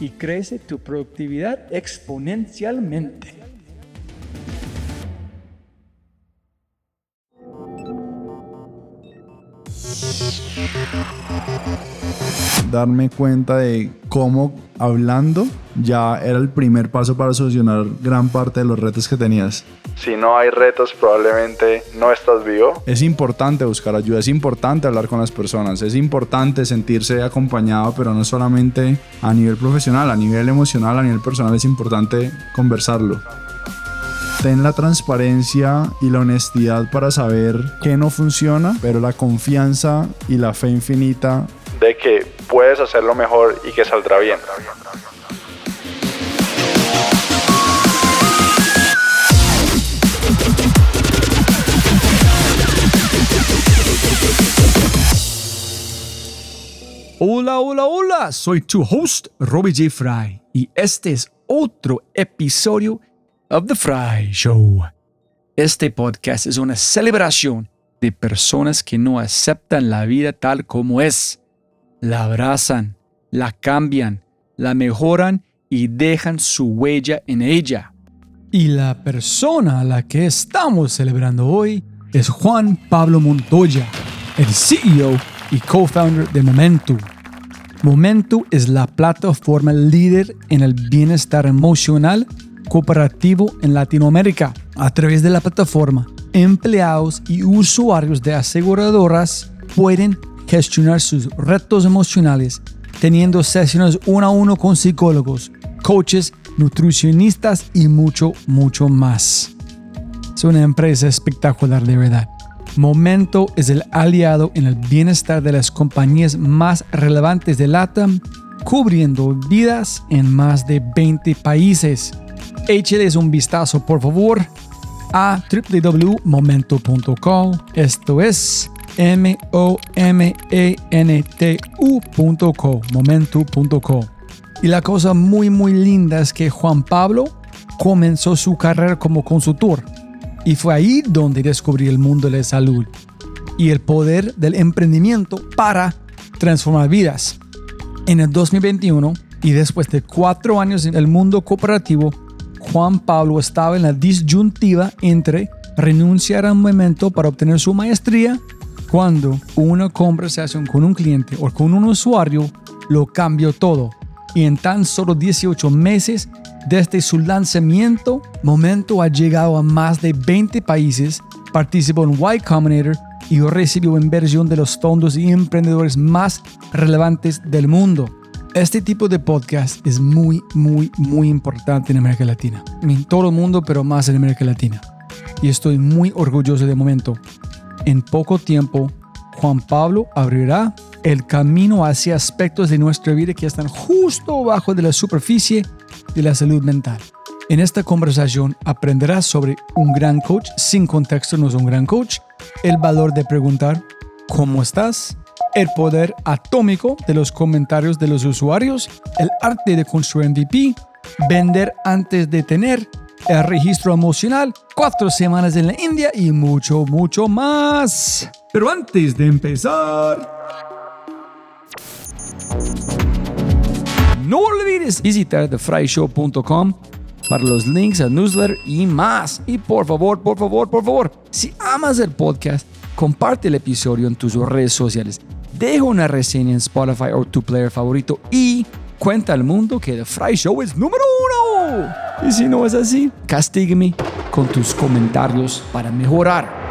y crece tu productividad exponencialmente. darme cuenta de cómo hablando ya era el primer paso para solucionar gran parte de los retos que tenías. Si no hay retos, probablemente no estás vivo. Es importante buscar ayuda, es importante hablar con las personas, es importante sentirse acompañado, pero no solamente a nivel profesional, a nivel emocional, a nivel personal es importante conversarlo. Ten la transparencia y la honestidad para saber qué no funciona, pero la confianza y la fe infinita de que puedes hacerlo mejor y que saldrá bien. Soy tu host, Robbie J. Fry, y este es otro episodio of The Fry Show. Este podcast es una celebración de personas que no aceptan la vida tal como es la abrazan, la cambian, la mejoran y dejan su huella en ella. Y la persona a la que estamos celebrando hoy es Juan Pablo Montoya, el CEO y co-founder de Momento. Momento es la plataforma líder en el bienestar emocional cooperativo en Latinoamérica. A través de la plataforma, empleados y usuarios de aseguradoras pueden gestionar sus retos emocionales, teniendo sesiones uno a uno con psicólogos, coaches, nutricionistas y mucho, mucho más. Es una empresa espectacular de verdad. Momento es el aliado en el bienestar de las compañías más relevantes de LATAM, cubriendo vidas en más de 20 países. Écheles un vistazo, por favor, a www.momento.com. Esto es M-O-M-E-N-T-U.co, momentu.co. Y la cosa muy muy linda es que Juan Pablo comenzó su carrera como consultor y fue ahí donde descubrí el mundo de la salud y el poder del emprendimiento para transformar vidas. En el 2021 y después de cuatro años en el mundo cooperativo, Juan Pablo estaba en la disyuntiva entre renunciar a un momento para obtener su maestría cuando una conversación con un cliente o con un usuario lo cambió todo. Y en tan solo 18 meses desde su lanzamiento, Momento ha llegado a más de 20 países, participó en Y Combinator y recibió inversión de los fondos y emprendedores más relevantes del mundo. Este tipo de podcast es muy, muy, muy importante en América Latina. En todo el mundo, pero más en América Latina. Y estoy muy orgulloso de momento En poco tiempo, Juan Pablo abrirá el camino hacia aspectos de nuestra vida que están justo abajo de la superficie de la salud mental. En esta conversación aprenderás sobre un gran coach sin contexto no es un gran coach, el valor de preguntar ¿cómo estás? El poder atómico de los comentarios de los usuarios, el arte de construir MVP, vender antes de tener, el registro emocional, cuatro semanas en la India y mucho, mucho más. Pero antes de empezar... No olvides visitar thefryshow.com para los links al newsletter y más. Y por favor, por favor, por favor, si amas el podcast, comparte el episodio en tus redes sociales. Deja una reseña en Spotify o tu player favorito y cuenta al mundo que The Fry Show es número uno. Y si no es así, castígueme con tus comentarios para mejorar.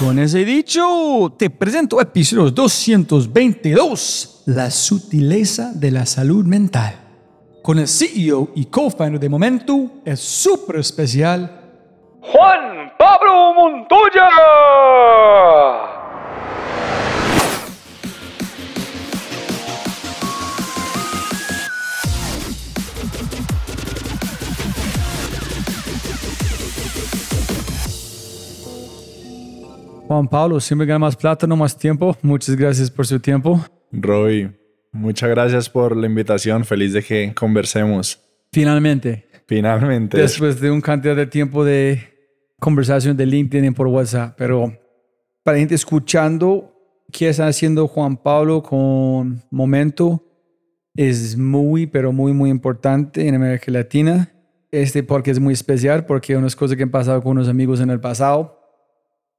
Con ese dicho, te presento episodio 222, la sutileza de la salud mental con el CEO y co-founder de Momento, es súper especial, Juan Pablo Montoya. Juan Pablo, siempre gana más plata, no más tiempo. Muchas gracias por su tiempo. Roy, Muchas gracias por la invitación. Feliz de que conversemos. Finalmente. Finalmente. Después de un cantidad de tiempo de conversación de LinkedIn y por WhatsApp. Pero para la gente escuchando qué está haciendo Juan Pablo con Momento, es muy, pero muy, muy importante en América Latina. Este porque es muy especial, porque unas cosas que han pasado con unos amigos en el pasado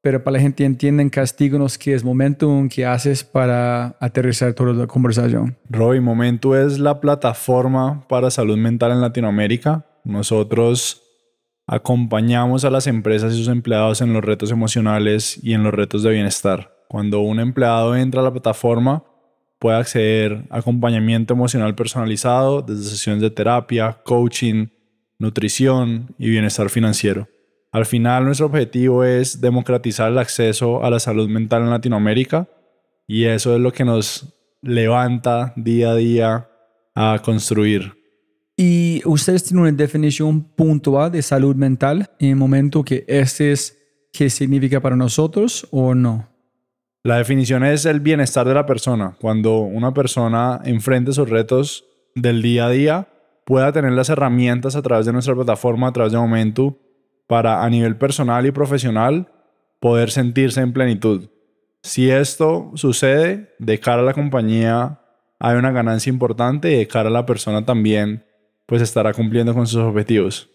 pero para la gente entienden, castíganos qué es Momentum, qué haces para aterrizar toda la conversación. Roy, Momentum es la plataforma para salud mental en Latinoamérica. Nosotros acompañamos a las empresas y sus empleados en los retos emocionales y en los retos de bienestar. Cuando un empleado entra a la plataforma, puede acceder a acompañamiento emocional personalizado desde sesiones de terapia, coaching, nutrición y bienestar financiero. Al final nuestro objetivo es democratizar el acceso a la salud mental en Latinoamérica y eso es lo que nos levanta día a día a construir. ¿Y ustedes tienen una definición puntual de salud mental en el momento que este es qué significa para nosotros o no? La definición es el bienestar de la persona. Cuando una persona enfrente sus retos del día a día, pueda tener las herramientas a través de nuestra plataforma, a través de Momentu, para a nivel personal y profesional poder sentirse en plenitud. Si esto sucede, de cara a la compañía hay una ganancia importante y de cara a la persona también, pues estará cumpliendo con sus objetivos.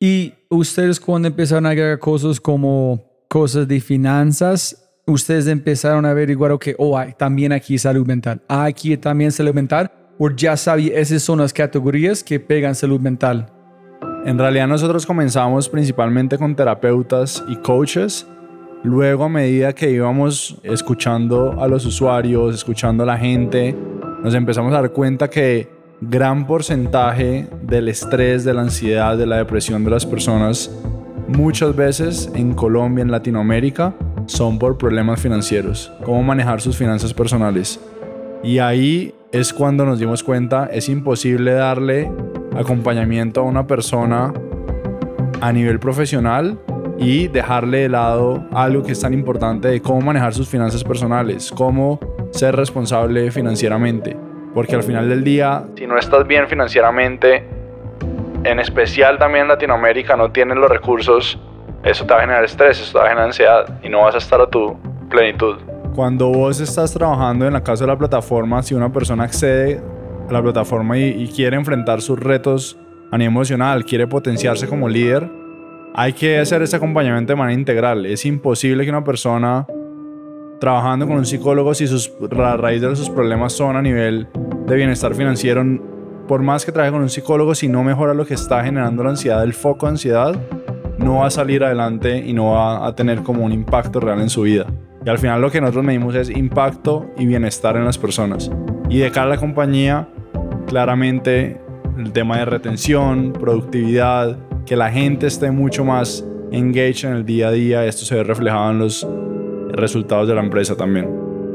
Y ustedes cuando empezaron a agregar cosas como cosas de finanzas, ustedes empezaron a averiguar, que oh, hay también aquí salud mental, aquí también salud mental, o ya sabía, esas son las categorías que pegan salud mental. En realidad nosotros comenzamos principalmente con terapeutas y coaches. Luego a medida que íbamos escuchando a los usuarios, escuchando a la gente, nos empezamos a dar cuenta que gran porcentaje del estrés, de la ansiedad, de la depresión de las personas, muchas veces en Colombia, en Latinoamérica, son por problemas financieros, cómo manejar sus finanzas personales. Y ahí es cuando nos dimos cuenta, es imposible darle acompañamiento a una persona a nivel profesional y dejarle de lado algo que es tan importante de cómo manejar sus finanzas personales, cómo ser responsable financieramente. Porque al final del día, si no estás bien financieramente, en especial también en Latinoamérica, no tienes los recursos, eso te va a generar estrés, eso te va a generar ansiedad y no vas a estar a tu plenitud. Cuando vos estás trabajando en la casa de la plataforma, si una persona accede la plataforma y, quiere enfrentar sus retos a nivel emocional, quiere potenciarse como líder, hay que hacer ese acompañamiento de manera integral. Es imposible que una persona trabajando con un psicólogo, si sus, la raíz de sus problemas son a nivel de bienestar financiero, por más que trabaje con un psicólogo, si no mejora lo que está generando la ansiedad, el foco de ansiedad, no va a salir adelante y no va a tener como un impacto real en su vida. Y al final lo que nosotros medimos es impacto y bienestar en las personas. Y de cara a la compañía, claramente el tema de retención, productividad, que la gente esté mucho más engaged en el día a día. Esto se ve reflejado en los resultados de la empresa también.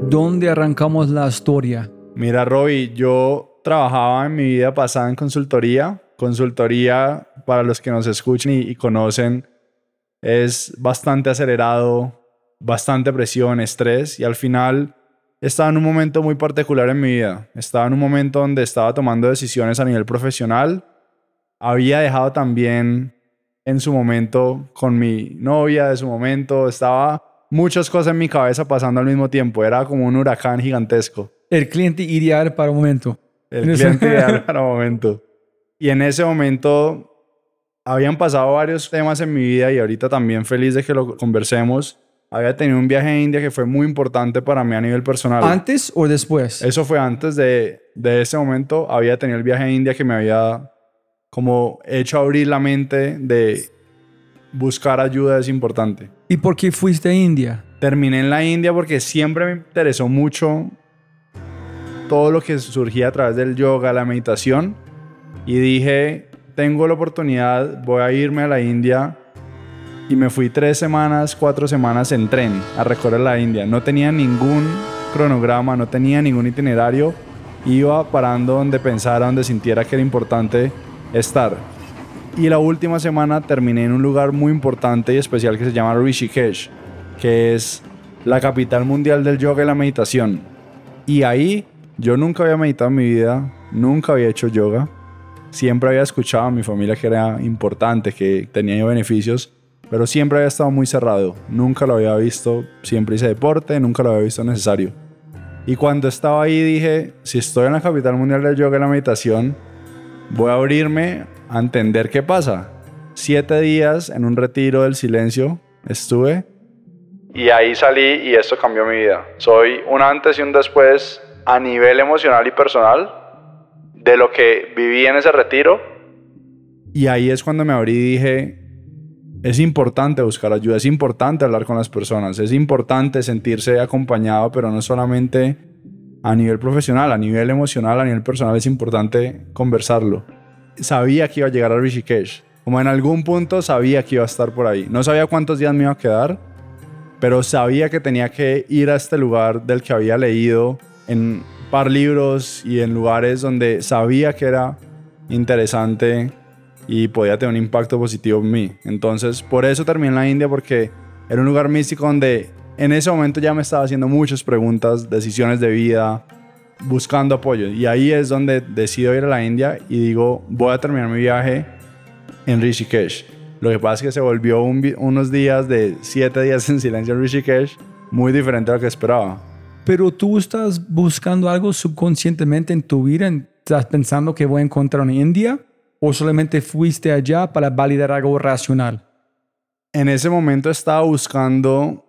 ¿Dónde arrancamos la historia? Mira, Robbie, yo trabajaba en mi vida pasada en consultoría. Consultoría, para los que nos escuchen y, y conocen, es bastante acelerado, bastante presión, estrés y al final estaba en un momento muy particular en mi vida. Estaba en un momento donde estaba tomando decisiones a nivel profesional. Había dejado también en su momento con mi novia de su momento. Estaba muchas cosas en mi cabeza pasando al mismo tiempo. Era como un huracán gigantesco. El cliente ideal para un momento. El cliente ideal para un momento. Y en ese momento habían pasado varios temas en mi vida y ahorita también feliz de que lo conversemos. Había tenido un viaje a India que fue muy importante para mí a nivel personal. ¿Antes o después? Eso fue antes de, de ese momento. Había tenido el viaje a India que me había como hecho abrir la mente de buscar ayuda es importante. ¿Y por qué fuiste a India? Terminé en la India porque siempre me interesó mucho todo lo que surgía a través del yoga, la meditación. Y dije, tengo la oportunidad, voy a irme a la India. Y me fui tres semanas, cuatro semanas en tren a recorrer la India. No tenía ningún cronograma, no tenía ningún itinerario. Iba parando donde pensara, donde sintiera que era importante estar. Y la última semana terminé en un lugar muy importante y especial que se llama Rishikesh, que es la capital mundial del yoga y la meditación. Y ahí yo nunca había meditado en mi vida, nunca había hecho yoga. Siempre había escuchado a mi familia que era importante, que tenía beneficios, pero siempre había estado muy cerrado. Nunca lo había visto, siempre hice deporte, nunca lo había visto necesario. Y cuando estaba ahí dije, si estoy en la capital mundial del yoga y la meditación, voy a abrirme a entender qué pasa. Siete días en un retiro del silencio estuve. Y ahí salí y esto cambió mi vida. Soy un antes y un después a nivel emocional y personal de lo que viví en ese retiro. Y ahí es cuando me abrí y dije, es importante buscar ayuda, es importante hablar con las personas, es importante sentirse acompañado, pero no solamente a nivel profesional, a nivel emocional, a nivel personal es importante conversarlo. Sabía que iba a llegar a Rishikesh, como en algún punto sabía que iba a estar por ahí. No sabía cuántos días me iba a quedar, pero sabía que tenía que ir a este lugar del que había leído en par libros y en lugares donde sabía que era interesante y podía tener un impacto positivo en mí. Entonces, por eso terminé en la India, porque era un lugar místico donde en ese momento ya me estaba haciendo muchas preguntas, decisiones de vida, buscando apoyo. Y ahí es donde decido ir a la India y digo, voy a terminar mi viaje en Rishikesh. Lo que pasa es que se volvió un, unos días de siete días en silencio en Rishikesh, muy diferente a lo que esperaba. Pero tú estás buscando algo subconscientemente en tu vida, estás pensando que voy a encontrar en India o solamente fuiste allá para validar algo racional. En ese momento estaba buscando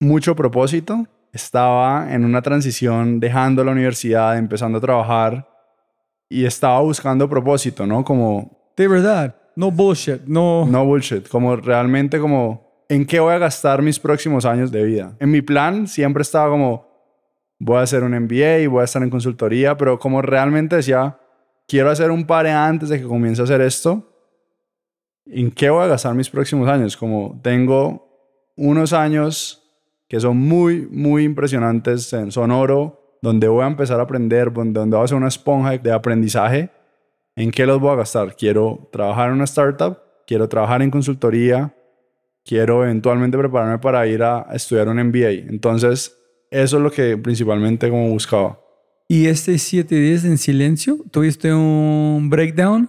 mucho propósito. Estaba en una transición dejando la universidad, empezando a trabajar y estaba buscando propósito, ¿no? Como... De verdad, no bullshit, no... No bullshit, como realmente como en qué voy a gastar mis próximos años de vida. En mi plan siempre estaba como, voy a hacer un MBA y voy a estar en consultoría, pero como realmente decía, quiero hacer un pare antes de que comience a hacer esto, ¿en qué voy a gastar mis próximos años? Como tengo unos años que son muy, muy impresionantes en Sonoro, donde voy a empezar a aprender, donde, voy a ser una esponja de aprendizaje. ¿En qué los voy a gastar? Quiero trabajar en una startup, quiero trabajar en consultoría, quiero eventualmente prepararme para ir a estudiar un MBA. Entonces, eso es lo que principalmente como buscaba. ¿Y este siete días en silencio, tuviste un breakdown?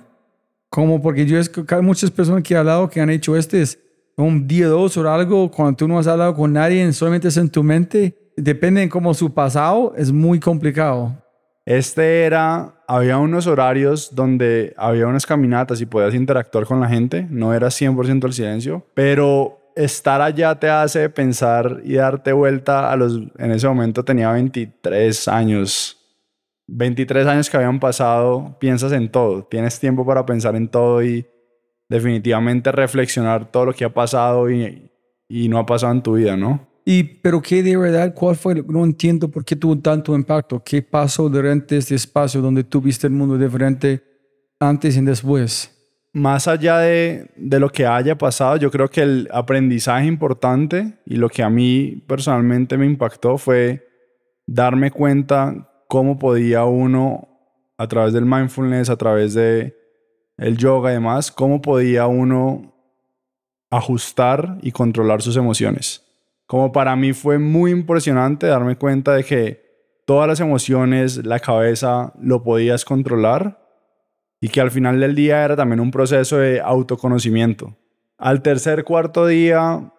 Como porque yo hay muchas personas que he hablado que han hecho este, es un día dos o algo, cuando tú no has hablado con nadie, solamente es en tu mente, depende de cómo su pasado, es muy complicado. Este era, había unos horarios donde había unas caminatas y podías interactuar con la gente, no era 100% el silencio, pero estar allá te hace pensar y darte vuelta a los, en ese momento tenía 23 años, 23 años que habían pasado, piensas en todo, tienes tiempo para pensar en todo y definitivamente reflexionar todo lo que ha pasado y, y no ha pasado en tu vida, ¿no? Y, pero qué de verdad, ¿cuál fue? No entiendo por qué tuvo tanto impacto. ¿Qué pasó durante este espacio donde tú viste el mundo diferente antes y después? más allá de, de, lo que haya pasado, yo creo que el aprendizaje importante y lo que a mí personalmente me impactó fue darme cuenta cómo podía uno, a través del mindfulness, a través de el yoga y demás, cómo podía uno ajustar y controlar sus emociones. Como para mí fue muy impresionante darme cuenta de que todas las emociones, la cabeza, lo podías controlar y que al final del día era también un proceso de autoconocimiento. Al tercer, cuarto día,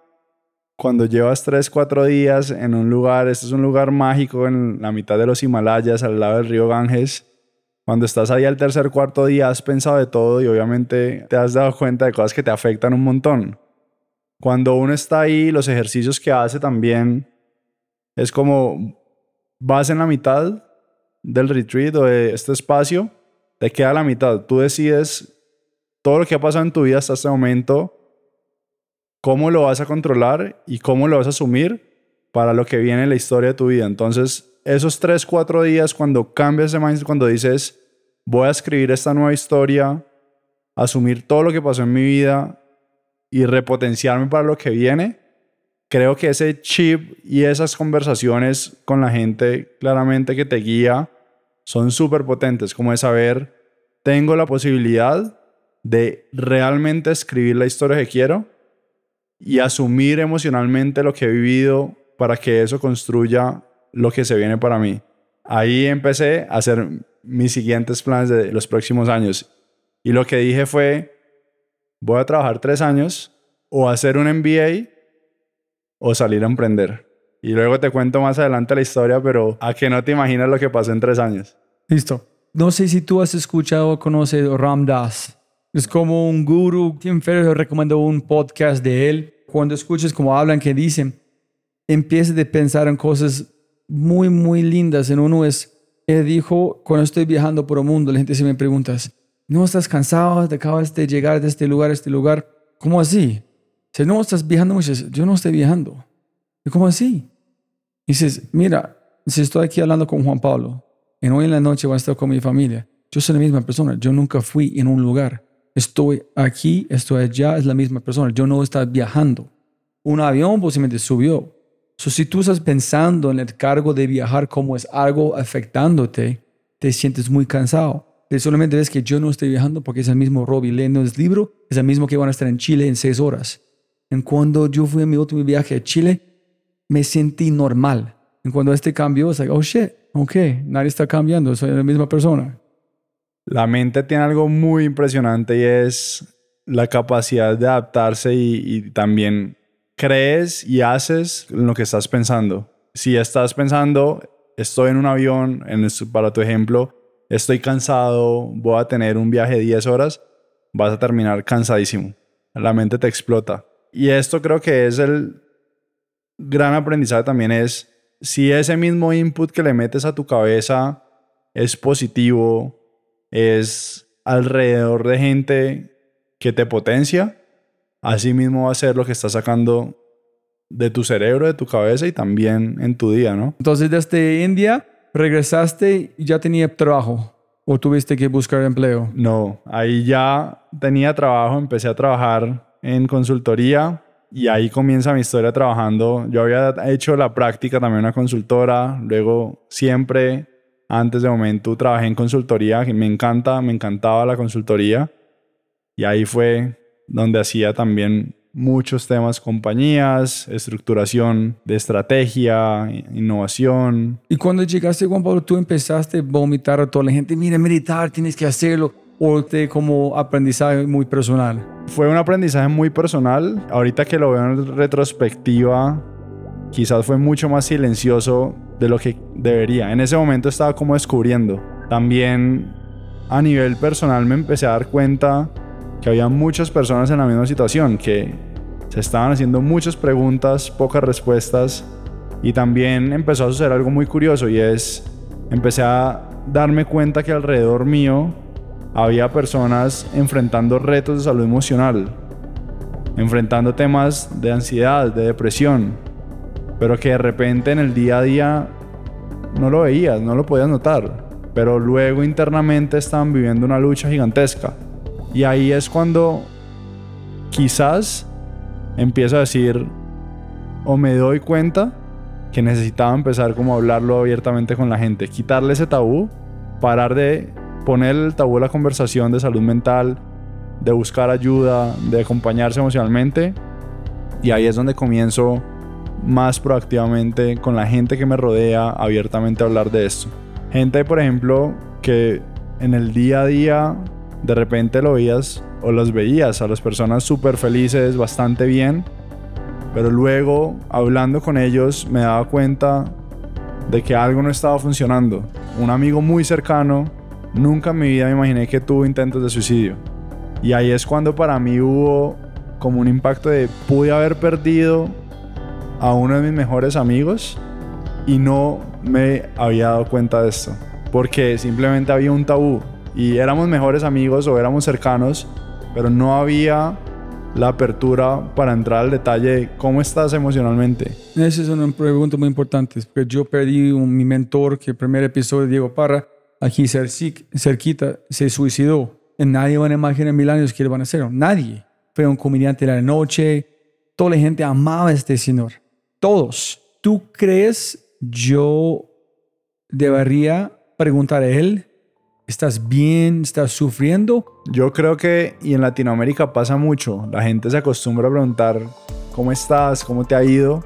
cuando llevas tres, cuatro días en un lugar, este es un lugar mágico en la mitad de los Himalayas, al lado del río Ganges, cuando estás ahí al tercer, cuarto día has pensado de todo y obviamente te has dado cuenta de cosas que te afectan un montón. Cuando uno está ahí, los ejercicios que hace también es como vas en la mitad del retreat o de este espacio te queda la mitad. Tú decides todo lo que ha pasado en tu vida hasta este momento, cómo lo vas a controlar y cómo lo vas a asumir para lo que viene en la historia de tu vida. Entonces, esos tres, cuatro días, cuando cambias de mindset, cuando dices, voy a escribir esta nueva historia, asumir todo lo que pasó en mi vida y repotenciarme para lo que viene, creo que ese chip y esas conversaciones con la gente claramente que te guía son súper potentes, como de saber, tengo la posibilidad de realmente escribir la historia que quiero y asumir emocionalmente lo que he vivido para que eso construya lo que se viene para mí. Ahí empecé a hacer mis siguientes planes de los próximos años. Y lo que dije fue, voy a trabajar tres años o hacer un MBA o salir a emprender. Y luego te cuento más adelante la historia, pero a que no te imaginas lo que pasó en tres años. Listo. No sé si tú has escuchado o conoces Ram Das. Es como un guru. Tim Ferriss recomendó un podcast de él. Cuando escuches cómo hablan, que dicen, empieza a pensar en cosas muy, muy lindas. En uno es, él dijo, cuando estoy viajando por el mundo, la gente se me pregunta, ¿no estás cansado? ¿Te acabas de llegar de este lugar a este lugar? ¿Cómo así? Si no estás viajando muchas, yo no estoy viajando. ¿Y cómo así? dices, mira, si estoy aquí hablando con Juan Pablo, en hoy en la noche voy a estar con mi familia, yo soy la misma persona, yo nunca fui en un lugar. Estoy aquí, estoy allá, es la misma persona. Yo no estoy viajando. Un avión posiblemente subió. So, si tú estás pensando en el cargo de viajar como es algo afectándote, te sientes muy cansado. Pero solamente ves que yo no estoy viajando porque es el mismo Robbie leyendo el libro, es el mismo que van a estar en Chile en seis horas. En cuando yo fui a mi último viaje a Chile, me sentí normal. En cuando este cambio, es like, oh shit, ok, nadie está cambiando, soy la misma persona. La mente tiene algo muy impresionante y es la capacidad de adaptarse y, también crees y haces lo que estás pensando. Si estás pensando, estoy en un avión, en para tu ejemplo, estoy cansado, voy a tener un viaje de 10 horas, vas a terminar cansadísimo. La mente te explota. Y esto creo que es el gran aprendizaje también es si ese mismo input que le metes a tu cabeza es positivo, es alrededor de gente que te potencia, así mismo va a ser lo que estás sacando de tu cerebro, de tu cabeza y también en tu día, ¿no? Entonces desde India regresaste y ya tenía trabajo o tuviste que buscar empleo? No, ahí ya tenía trabajo, empecé a trabajar en consultoría y ahí comienza mi historia trabajando. Yo había hecho la práctica también en una consultora, luego siempre antes de momento trabajé en consultoría, que me encanta, me encantaba la consultoría y ahí fue donde hacía también muchos temas, compañías, estructuración de estrategia, innovación. Y cuando llegaste, Juan Pablo, tú empezaste a vomitar a toda la gente, mira, meditar, tienes que hacerlo o te como aprendizaje muy personal? Fue un aprendizaje muy personal. Ahorita que lo veo en retrospectiva, quizás fue mucho más silencioso de lo que debería. En ese momento estaba como descubriendo. También a nivel personal me empecé a dar cuenta que había muchas personas en la misma situación, que se estaban haciendo muchas preguntas, pocas respuestas. Y también empezó a suceder algo muy curioso y es, empecé a darme cuenta que alrededor mío había personas enfrentando retos de salud emocional, enfrentando temas de ansiedad, de depresión, pero que de repente en el día a día no lo veías, no lo podías notar, pero luego internamente estaban viviendo una lucha gigantesca. Y ahí es cuando quizás empiezo a decir o me doy cuenta que necesitaba empezar como a hablarlo abiertamente con la gente, quitarle ese tabú, parar de poner el tabú a la conversación de salud mental, de buscar ayuda, de acompañarse emocionalmente. Y ahí es donde comienzo más proactivamente con la gente que me rodea, abiertamente hablar de esto. Gente, por ejemplo, que en el día a día de repente lo veías o los veías a las personas súper felices, bastante bien, pero luego hablando con ellos me daba cuenta de que algo no estaba funcionando. Un amigo muy cercano, nunca en mi vida me imaginé que tuvo intentos de suicidio. Y ahí es cuando para mí hubo como un impacto de pude haber perdido a uno de mis mejores amigos y no me había dado cuenta de esto. Porque simplemente había un tabú y éramos mejores amigos o éramos cercanos, pero no había la apertura para entrar al detalle de cómo estás emocionalmente. Esa es una pregunta muy importante, porque yo perdí un, mi mentor, que el primer episodio, Diego Parra, aquí cerquita, se suicidó. Y nadie va a imaginar mil años que le van a hacer. Nadie. Fue un comediante de la noche. Toda la gente amaba a este señor. Todos. ¿Tú crees yo debería preguntar a él ¿Estás bien? ¿Estás sufriendo? Yo creo que, y en Latinoamérica pasa mucho, la gente se acostumbra a preguntar, ¿cómo estás? ¿Cómo te ha ido?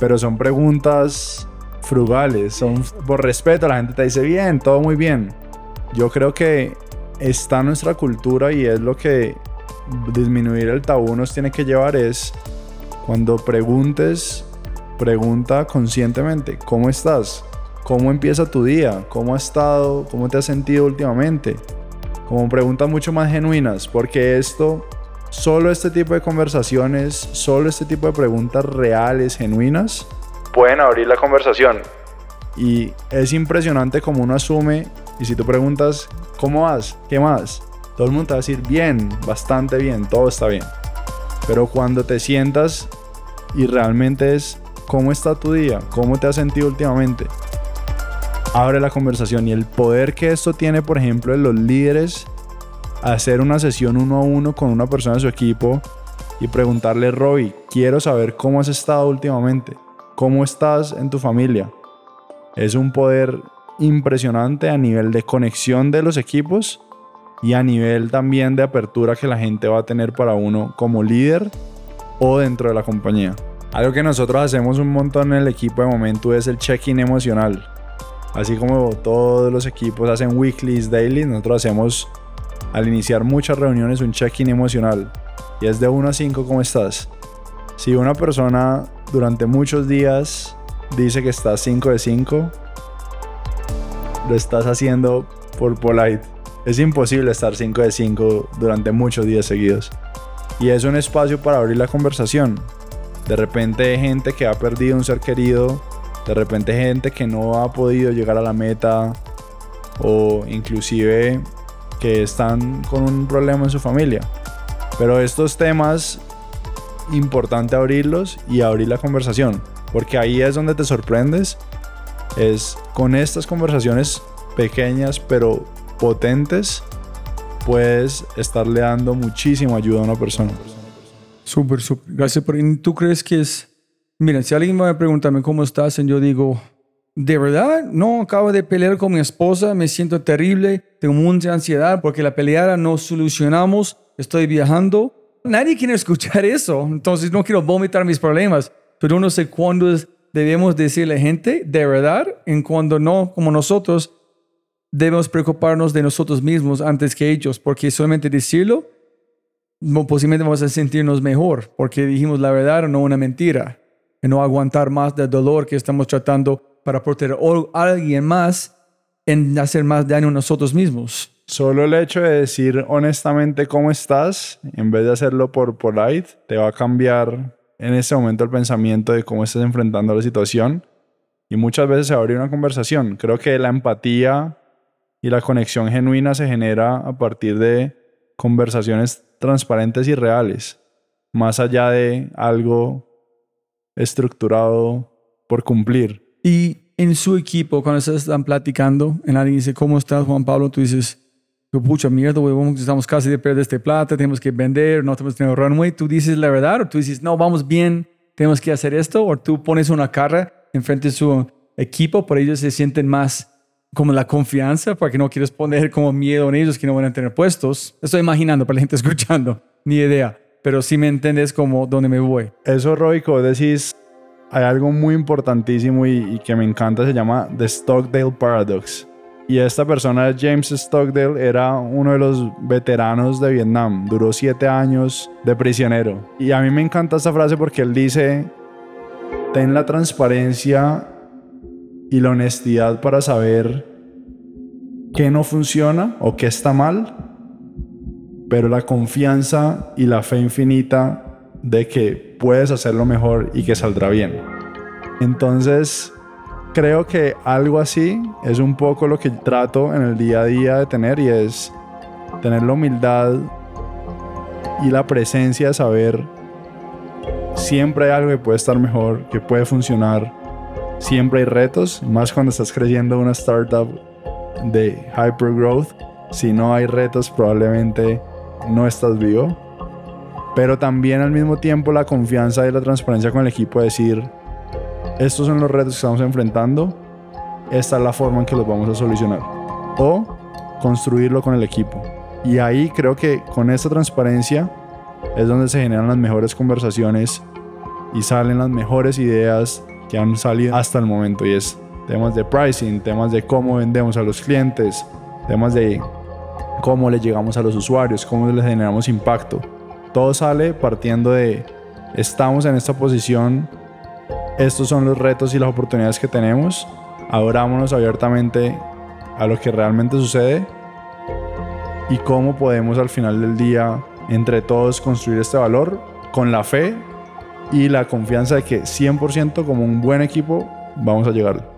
Pero son preguntas frugales, son por respeto, la gente te dice, bien, todo muy bien. Yo creo que está nuestra cultura y es lo que disminuir el tabú nos tiene que llevar es cuando preguntes, pregunta conscientemente, ¿cómo estás? ¿Cómo empieza tu día? ¿Cómo has estado? ¿Cómo te has sentido últimamente? Como preguntas mucho más genuinas, porque esto, solo este tipo de conversaciones, solo este tipo de preguntas reales, genuinas, pueden abrir la conversación. Y es impresionante como uno asume, y si tú preguntas, ¿cómo vas? ¿Qué más? Todo el mundo te va a decir, bien, bastante bien, todo está bien. Pero cuando te sientas y realmente es, ¿cómo está tu día? ¿Cómo te has sentido últimamente? abre la conversación y el poder que esto tiene, por ejemplo, en los líderes, hacer una sesión uno a uno con una persona de su equipo y preguntarle, Roy, quiero saber cómo has estado últimamente, cómo estás en tu familia. Es un poder impresionante a nivel de conexión de los equipos y a nivel también de apertura que la gente va a tener para uno como líder o dentro de la compañía. Algo que nosotros hacemos un montón en el equipo de momento es el check-in emocional. Así como todos los equipos hacen weeklies, daily, nosotros hacemos al iniciar muchas reuniones un check-in emocional. Y es de 1 a 5, ¿cómo estás? Si una persona durante muchos días dice que está 5 de 5, lo estás haciendo por polite. Es imposible estar 5 de 5 durante muchos días seguidos. Y es un espacio para abrir la conversación. De repente gente que ha perdido un ser querido de repente gente que no ha podido llegar a la meta o inclusive que están con un problema en su familia. Pero estos temas, importante abrirlos y abrir la conversación, porque ahí es donde te sorprendes, es con estas conversaciones pequeñas pero potentes, puedes estarle dando muchísima ayuda a una persona. Súper, súper. Gracias por... ¿Tú crees que es Mira, si alguien me pregunta cómo estás, yo digo, ¿de verdad? No, acabo de pelear con mi esposa, me siento terrible, tengo mucha ansiedad porque la peleada no solucionamos, estoy viajando. Nadie quiere escuchar eso, entonces no quiero vomitar mis problemas, pero no sé cuándo debemos decirle a la gente de verdad en cuando no, como nosotros, debemos preocuparnos de nosotros mismos antes que ellos, porque solamente decirlo, posiblemente vamos a sentirnos mejor, porque dijimos la verdad o no una mentira y no aguantar más del dolor que estamos tratando para proteger a alguien más en hacer más daño a nosotros mismos. Solo el hecho de decir honestamente cómo estás, en vez de hacerlo por polite, te va a cambiar en ese momento el pensamiento de cómo estás enfrentando la situación. Y muchas veces se abre una conversación. Creo que la empatía y la conexión genuina se genera a partir de conversaciones transparentes y reales, más allá de algo estructurado por cumplir. Y en su equipo, cuando ustedes están platicando, en alguien dice, ¿cómo estás, Juan Pablo? Tú dices, pucha mierda, vamos- estamos casi de perder este plata, tenemos que vender, no tenemos que runway. Tú dices la verdad o tú dices, no, vamos bien, tenemos que hacer esto. O tú pones una cara enfrente de su equipo, por ellos se sienten más como la confianza, porque no quieres poner como miedo en ellos que no van a tener puestos. Estoy imaginando para la gente escuchando, ni idea. Pero sí me entiendes como dónde me voy. Eso, que vos decís, hay algo muy importantísimo y que me encanta, se llama The Stockdale Paradox. Y esta persona, James Stockdale, era uno de los veteranos de Vietnam. Duró siete años de prisionero. Y a mí me encanta esta frase porque él dice, ten la transparencia y la honestidad para saber qué no funciona o qué está mal, pero la confianza y la fe infinita de que puedes hacerlo mejor y que saldrá bien. Entonces, creo que algo así es un poco lo que trato en el día a día de tener y es tener la humildad y la presencia de saber siempre hay algo que puede estar mejor, que puede funcionar. Siempre hay retos, más cuando estás creciendo una startup de hypergrowth. Si no hay retos, probablemente no estás vivo. Pero también al mismo tiempo la confianza y la transparencia con el equipo de decir, estos son los retos que estamos enfrentando, esta es la forma en que los vamos a solucionar. O construirlo con el equipo. Y ahí creo que con esta transparencia es donde se generan las mejores conversaciones y salen las mejores ideas que han salido hasta el momento. Y es temas de pricing, temas de cómo vendemos a los clientes, temas de cómo le llegamos a los usuarios, cómo les generamos impacto. Todo sale partiendo de estamos en esta posición, estos son los retos y las oportunidades que tenemos, abrámonos abiertamente a lo que realmente sucede y cómo podemos al final del día entre todos construir este valor con la fe y la confianza de que 100% como un buen equipo vamos a llegar.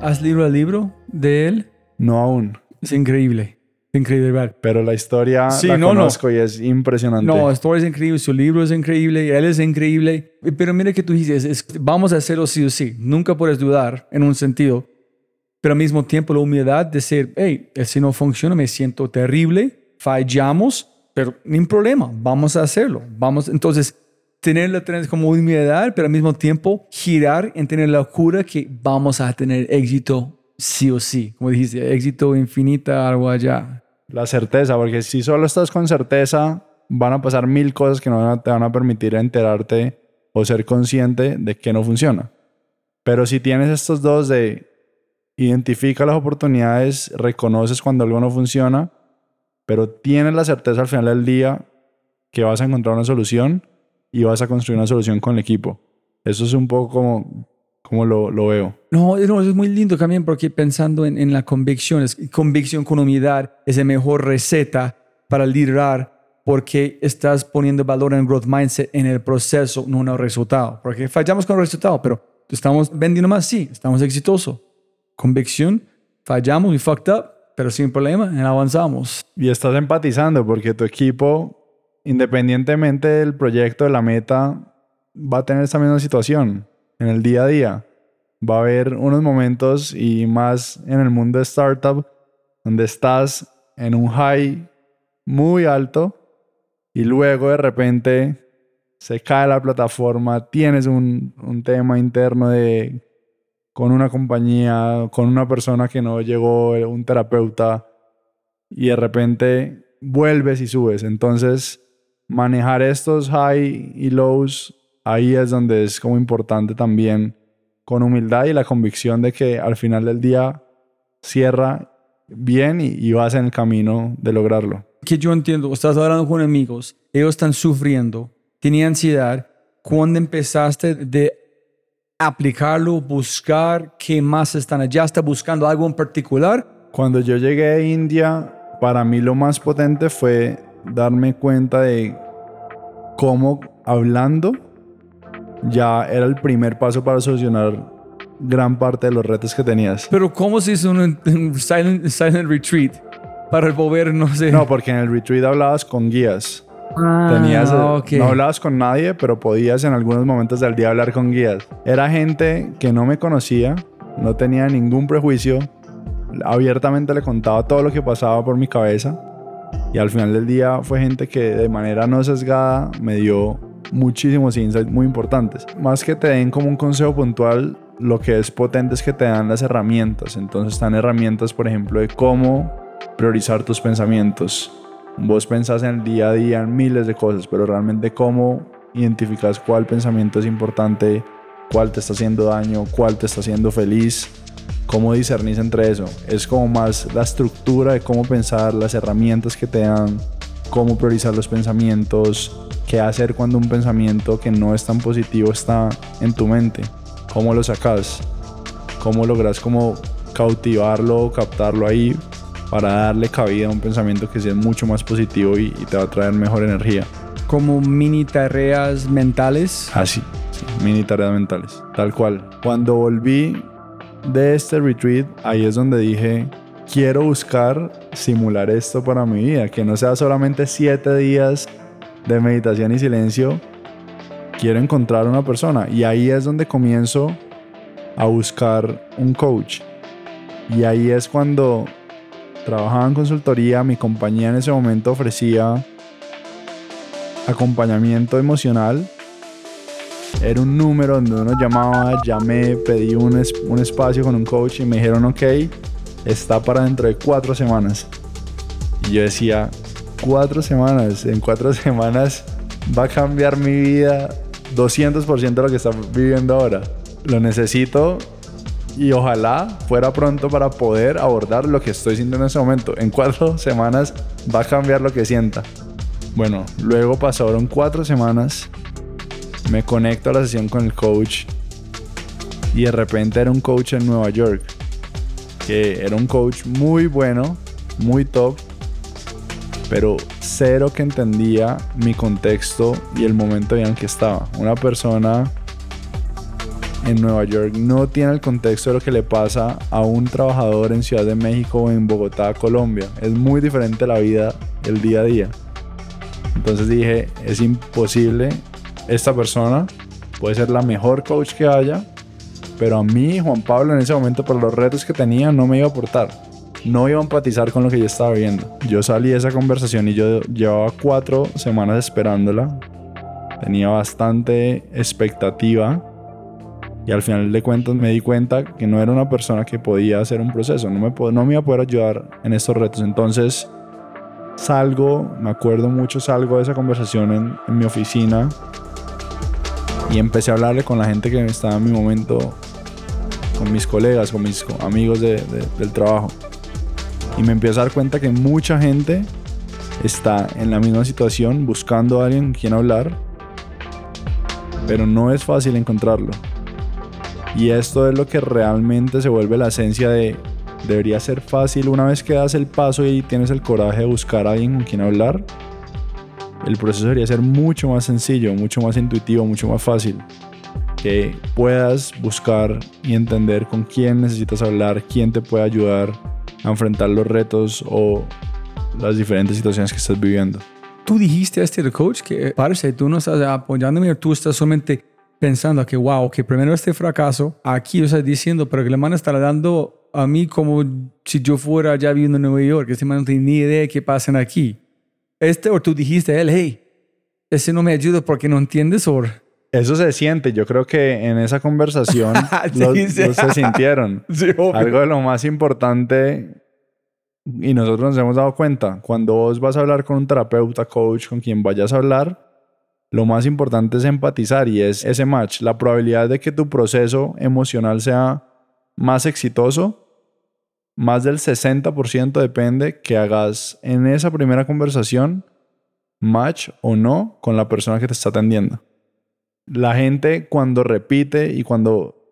¿Has leído el libro de él? No aún, Es increíble. Es increíble, ¿verdad? pero la historia Sí, la no, no. conozco y es impresionante. No, la historia es increíble, su libro es increíble, él es increíble. Pero mira que tú dices, es- vamos a hacerlo sí o sí. Nunca puedes dudar en un sentido. Pero al mismo tiempo la humildad de decir, hey, si no funciona, me siento terrible, fallamos, pero ni un problema, vamos a hacerlo. Vamos, entonces, tener como humildad, pero al mismo tiempo girar en tener la cura que vamos a tener éxito sí o sí. Como dijiste, éxito infinita, algo allá. La certeza, porque si solo estás con certeza, van a pasar mil cosas que no te van a permitir enterarte o ser consciente de que no funciona. Pero si tienes estos dos de identifica las oportunidades, reconoces cuando algo no funciona, pero tienes la certeza al final del día que vas a encontrar una solución y vas a construir una solución con el equipo. Eso es un poco como, como lo, lo veo. No, no, es muy lindo también porque pensando en, en la convicción, es- convicción con humildad es la mejor receta para liderar porque estás poniendo valor en growth mindset en el proceso, no en el resultado. Porque fallamos con el resultado, pero estamos vendiendo más, sí, estamos exitosos. Convicción, fallamos, we fucked up, pero sin problema, y avanzamos. Y estás empatizando porque tu equipo, independientemente del proyecto, de la meta, va a tener esta misma situación en el día a día. Va a haber unos momentos y más en el mundo de startup donde estás en un high muy alto y luego de repente se cae la plataforma, tienes un, un tema interno de con una compañía, con una persona que no llegó, un terapeuta, y de repente vuelves y subes. Entonces, manejar estos high y lows, ahí es donde es como importante también con humildad y la convicción de que al final del día cierra bien y, y vas en el camino de lograrlo. que yo entiendo, estás hablando con amigos, ellos están sufriendo, tienen ansiedad. ¿Cuándo empezaste de aplicarlo, buscar qué más están allá? ¿Está buscando algo en particular? Cuando yo llegué a India, para mí lo más potente fue darme cuenta de cómo hablando ya era el primer paso para solucionar gran parte de los retos que tenías. Pero ¿cómo se hizo un, un silent, silent retreat para volver, no sé? No, porque en el retreat hablabas con guías. Ah, Tenías, eh, ok. No hablabas con nadie, pero podías en algunos momentos del día hablar con guías. Era gente que no me conocía, no tenía ningún prejuicio. Abiertamente le contaba todo lo que pasaba por mi cabeza. Y al final del día fue gente que de manera no sesgada me dio muchísimos insights muy importantes. Más que te den como un consejo puntual, lo que es potente es que te dan las herramientas. Entonces están herramientas, por ejemplo, de cómo priorizar tus pensamientos. Vos pensás en el día a día en miles de cosas, pero realmente cómo identificas cuál pensamiento es importante, cuál te está haciendo daño, cuál te está haciendo feliz, cómo discernís entre eso. Es como más la estructura de cómo pensar, las herramientas que te dan, cómo priorizar los pensamientos, qué hacer cuando un pensamiento que no es tan positivo está en tu mente, cómo lo sacas, cómo logras como cautivarlo, captarlo ahí para darle cabida a un pensamiento que sea mucho más positivo y, y te va a traer mejor energía. Como mini tareas mentales. Así, sí, mini tareas mentales, tal cual. Cuando volví de este retreat, ahí es donde dije, quiero buscar simular esto para mi vida, que no sea solamente siete días de meditación y silencio, quiero encontrar una persona. Y ahí es donde comienzo a buscar un coach. Y ahí es cuando trabajaba en consultoría, mi compañía en ese momento ofrecía acompañamiento emocional. Era un número donde uno llamaba, llamé, pedí un, es- un espacio con un coach y me dijeron, ok, está para dentro de cuatro semanas. Y yo decía, cuatro semanas, en cuatro semanas va a cambiar mi vida 200% de lo que está viviendo ahora. Lo necesito y ojalá fuera pronto para poder abordar lo que estoy sintiendo en ese momento. En cuatro semanas va a cambiar lo que sienta. Bueno, luego pasaron cuatro semanas, me conecto a la sesión con el coach y de repente era un coach en Nueva York, que era un coach muy bueno, muy top, pero cero que entendía mi contexto y el momento en el que estaba. Una persona en Nueva York no tiene el contexto de lo que le pasa a un trabajador en Ciudad de México o en Bogotá, Colombia. Es muy diferente la vida, el día a día. Entonces dije, es imposible, esta persona puede ser la mejor coach que haya, pero a mí, Juan Pablo, en ese momento, por los retos que tenía, no me iba a aportar. No iba a empatizar con lo que yo estaba viendo. Yo salí de esa conversación y yo llevaba cuatro semanas esperándola. Tenía bastante expectativa. Y al final de cuentas me di cuenta que no era una persona que podía hacer un proceso. No me, no me iba a poder ayudar en estos retos. Entonces salgo, me acuerdo mucho, salgo de esa conversación en mi oficina y empecé a hablarle con la gente que estaba en mi momento, con mis colegas, con mis amigos de- del trabajo. Y me empiezo a dar cuenta que mucha gente está en la misma situación buscando a alguien con quien hablar, pero no es fácil encontrarlo. Y esto es lo que realmente se vuelve la esencia de debería ser fácil una vez que das el paso y tienes el coraje de buscar a alguien con quien hablar. El proceso debería ser mucho más sencillo, mucho más intuitivo, mucho más fácil. Que puedas buscar y entender con quién necesitas hablar, quién te puede ayudar a enfrentar los retos o las diferentes situaciones que estás viviendo. Tú dijiste a este coach que, parece, tú no estás apoyándome, tú estás solamente pensando que, wow, que primero este fracaso, aquí yo estás diciendo, pero que la mano está dando a mí como si yo fuera ya viviendo en Nueva York, este man no tiene ni idea de qué pasa aquí. Este, o tú dijiste a él, hey, ese no me ayuda porque no entiendes, o Eso se siente, yo creo que en esa conversación los, se sintieron. Sí. Algo de lo más importante, y nosotros nos hemos dado cuenta, cuando vos vas a hablar con un terapeuta, coach, con quien vayas a hablar, lo más importante es empatizar y es ese match. La probabilidad de que tu proceso emocional sea más exitoso, más del 60% depende que hagas en esa primera conversación match o no con la persona que te está atendiendo. La gente cuando repite y cuando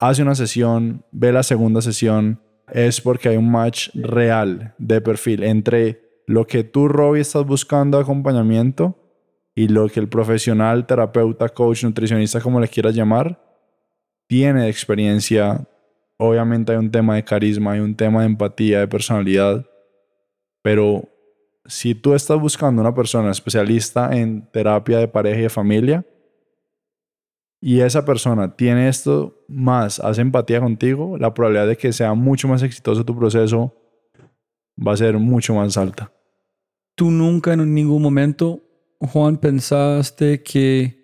hace una sesión, ve la segunda sesión, es porque hay un match real de perfil entre lo que tú, Robbie, estás buscando de acompañamiento y lo que el profesional, terapeuta, coach, nutricionista, como le quieras llamar, tiene experiencia. Obviamente hay un tema de carisma, hay un tema de empatía, de personalidad, pero si tú estás buscando una persona especialista en terapia de pareja y de familia, y esa persona tiene esto más, hace empatía contigo, la probabilidad de que sea mucho más exitoso tu proceso va a ser mucho más alta. ¿Tú nunca en ningún momento, Juan, pensaste que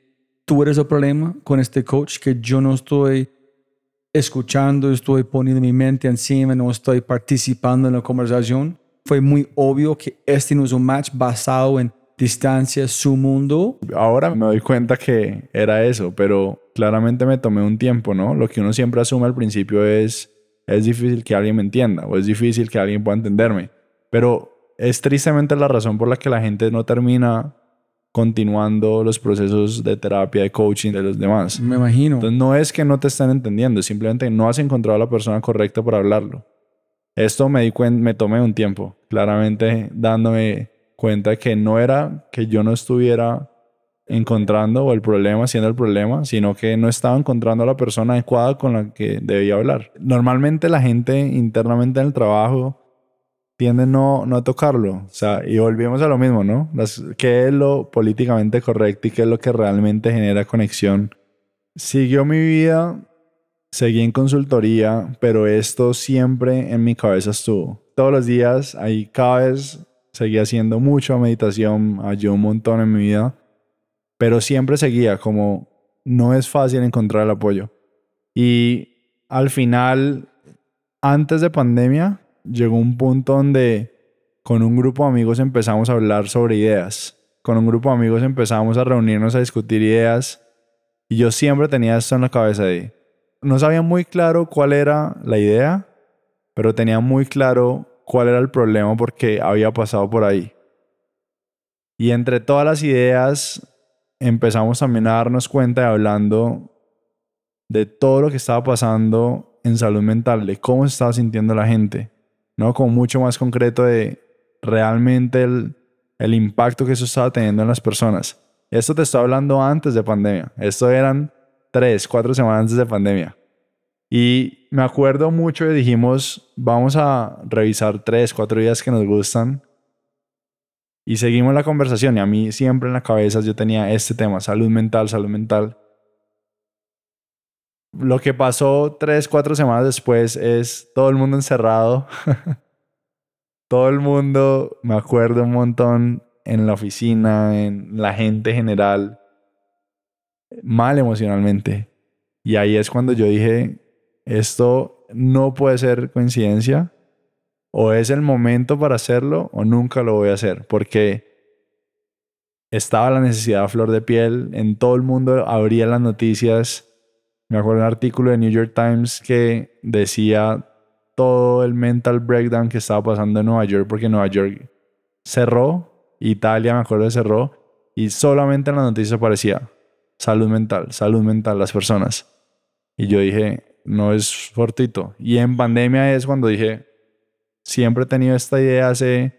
tú eres el problema con este coach, que yo no estoy escuchando, estoy poniendo mi mente encima, no estoy participando en la conversación? Fue muy obvio que este no es un match basado en distancia, su mundo. Ahora me doy cuenta que era eso, pero claramente me tomé un tiempo, ¿no? Lo que uno siempre asume al principio es, es difícil que alguien me entienda o es difícil que alguien pueda entenderme. Pero es tristemente la razón por la que la gente no termina continuando los procesos de terapia, de coaching de los demás. Me imagino. Entonces no es que no te estén entendiendo, simplemente no has encontrado a la persona correcta para hablarlo. Esto me di cuenta, me tomé un tiempo, claramente dándome cuenta que no era que yo no estuviera encontrando o el problema siendo el problema, sino que no estaba encontrando a la persona adecuada con la que debía hablar. Normalmente la gente internamente en el trabajo tiende no, no a tocarlo. O sea, y volvemos a lo mismo, ¿no? ¿Qué es lo políticamente correcto y qué es lo que realmente genera conexión? Siguió mi vida, seguí en consultoría, pero esto siempre en mi cabeza estuvo. Todos los días, ahí cada vez seguía haciendo mucha meditación, ayudó un montón en mi vida, pero siempre seguía como no es fácil encontrar el apoyo. Y al final, antes de pandemia, llegó un punto donde con un grupo de amigos empezamos a hablar sobre ideas. Con un grupo de amigos empezamos a reunirnos a discutir ideas y yo siempre tenía esto en la cabeza de no sabía muy claro cuál era la idea, pero tenía muy claro cuál era el problema porque había pasado por ahí. Y entre todas las ideas empezamos también a darnos cuenta de hablando de todo lo que estaba pasando en salud mental, de cómo se estaba sintiendo la gente. ¿No? Como mucho más concreto de realmente el, el impacto que eso estaba teniendo en las personas. Esto te estoy hablando antes de pandemia. Esto eran tres, cuatro semanas antes de pandemia. Y me acuerdo mucho y dijimos, vamos a revisar tres, cuatro días que nos gustan. Y seguimos la conversación. Y a mí siempre en la cabeza yo tenía este tema, salud mental, salud mental. Lo que pasó tres, cuatro semanas después es todo el mundo encerrado. todo el mundo, me acuerdo un montón en la oficina, en la gente general, mal emocionalmente. Y ahí es cuando yo dije, esto no puede ser coincidencia. O es el momento para hacerlo o nunca lo voy a hacer. Porque estaba la necesidad a flor de piel. En todo el mundo abría las noticias me acuerdo un artículo de New York Times que decía todo el mental breakdown que estaba pasando en Nueva York porque Nueva York cerró, Italia me acuerdo cerró y solamente en la noticia aparecía salud mental, salud mental las personas. Y yo dije, no es fortito. Y en pandemia es cuando dije, siempre he tenido esta idea hace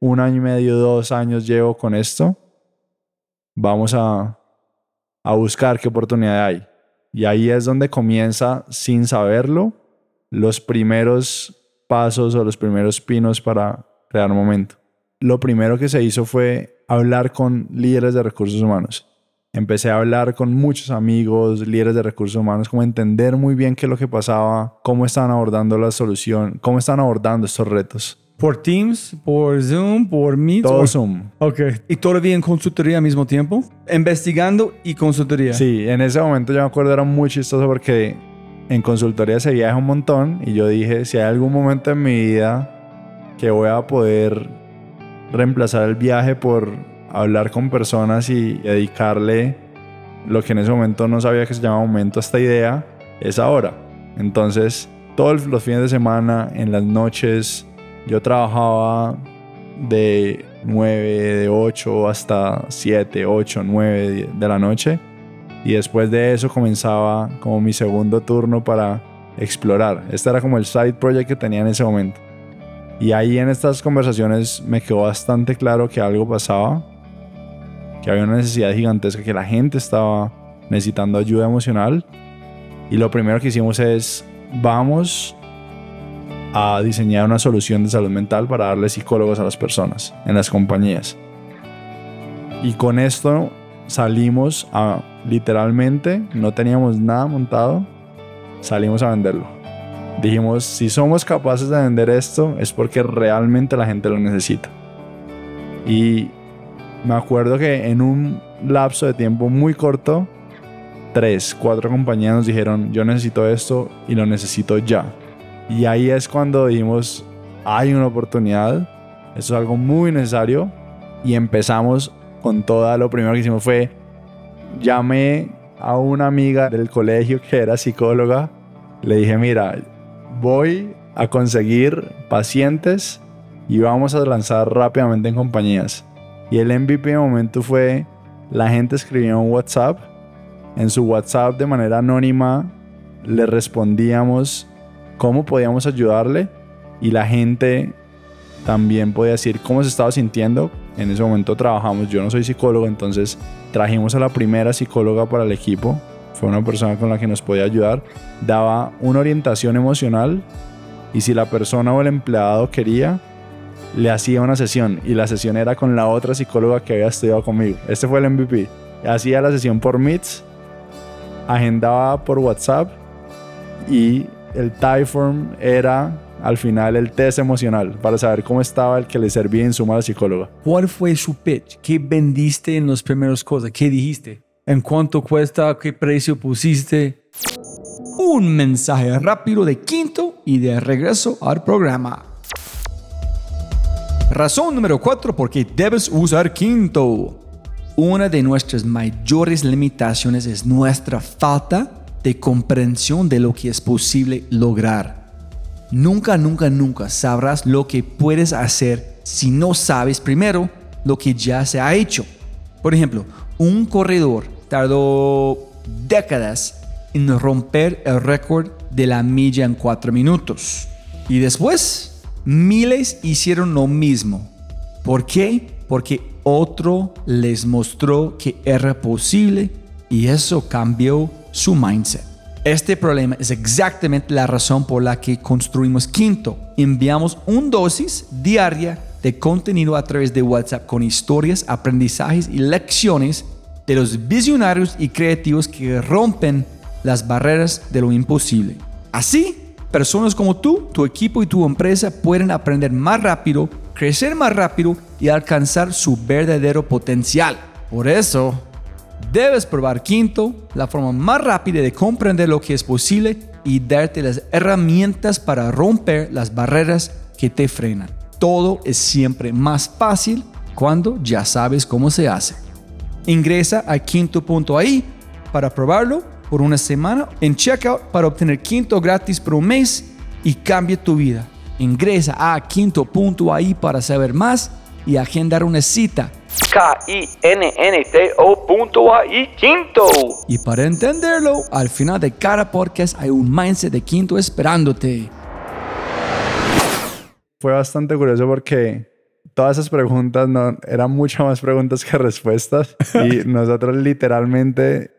un año y medio, dos años llevo con esto. Vamos a, a buscar qué oportunidad hay. Y ahí es donde comienza, sin saberlo, los primeros pasos o los primeros pinos para crear momento. Lo primero que se hizo fue hablar con líderes de recursos humanos. Empecé a hablar con muchos amigos, líderes de recursos humanos, como entender muy bien qué es lo que pasaba, cómo estaban abordando la solución, cómo están abordando estos retos. ¿Por Teams? ¿Por Zoom? ¿Por Meet? Todo Zoom. Ok. ¿Y todavía en consultoría al mismo tiempo? Investigando y consultoría. Sí, en ese momento yo me acuerdo era muy chistoso porque en consultoría se viaja un montón y yo dije, si hay algún momento en mi vida que voy a poder reemplazar el viaje por hablar con personas y dedicarle lo que en ese momento no sabía que se llamaba momento a esta idea, es ahora. Entonces, todos los fines de semana, en las noches, yo trabajaba de 9, de 8 hasta 7, 8, 9 de la noche. Y después de eso comenzaba como mi segundo turno para explorar. Este era como el side project que tenía en ese momento. Y ahí en estas conversaciones me quedó bastante claro que algo pasaba, que había una necesidad gigantesca, que la gente estaba necesitando ayuda emocional. Y lo primero que hicimos es, vamos a diseñar una solución de salud mental para darle psicólogos a las personas en las compañías. Y con esto salimos a literalmente, no teníamos nada montado, salimos a venderlo. Dijimos, si somos capaces de vender esto es porque realmente la gente lo necesita. Y me acuerdo que en un lapso de tiempo muy corto, tres, cuatro compañías nos dijeron, yo necesito esto y lo necesito ya. Y ahí es cuando dijimos, hay una oportunidad, eso es algo muy necesario. Y empezamos con toda, lo primero que hicimos fue, llamé a una amiga del colegio que era psicóloga, le dije, mira, voy a conseguir pacientes y vamos a lanzar rápidamente en compañías. Y el MVP de momento fue, la gente escribió un WhatsApp, en su WhatsApp de manera anónima le respondíamos cómo podíamos ayudarle y la gente también podía decir cómo se estaba sintiendo. En ese momento trabajamos, yo no soy psicólogo, entonces trajimos a la primera psicóloga para el equipo. Fue una persona con la que nos podía ayudar. Daba una orientación emocional y si la persona o el empleado quería, le hacía una sesión y la sesión era con la otra psicóloga que había estudiado conmigo. Este fue el MVP. Hacía la sesión por Meets, agendaba por WhatsApp y el Typeform era al final el test emocional para saber cómo estaba el que le servía en suma a la psicóloga. ¿Cuál fue su pitch? ¿Qué vendiste en las primeras cosas? ¿Qué dijiste? ¿En cuánto cuesta? ¿Qué precio pusiste? Un mensaje rápido de quinto y de regreso al programa. Razón número 4 por qué debes usar quinto. Una de nuestras mayores limitaciones es nuestra falta de comprensión de lo que es posible lograr. Nunca, nunca, nunca sabrás lo que puedes hacer si no sabes primero lo que ya se ha hecho. Por ejemplo, un corredor tardó décadas en romper el récord de la milla en 4 minutos. Y después, miles hicieron lo mismo. ¿Por qué? Porque otro les mostró que era posible y eso cambió su mindset. Este problema es exactamente la razón por la que construimos Quinto. Enviamos un dosis diaria de contenido a través de WhatsApp con historias, aprendizajes y lecciones de los visionarios y creativos que rompen las barreras de lo imposible. Así, personas como tú, tu equipo y tu empresa pueden aprender más rápido, crecer más rápido y alcanzar su verdadero potencial. Por eso, debes probar Quinto, la forma más rápida de comprender lo que es posible y darte las herramientas para romper las barreras que te frenan. Todo es siempre más fácil cuando ya sabes cómo se hace. Ingresa a quinto.ai para probarlo por una semana en checkout para obtener quinto gratis por un mes y cambie tu vida. Ingresa a quinto.ai para saber más y agendar una cita. K-I-N-N-T-O.ai Quinto. Y para entenderlo, al final de cada podcast hay un mindset de quinto esperándote. Fue bastante curioso porque todas esas preguntas no, eran mucho más preguntas que respuestas y nosotros literalmente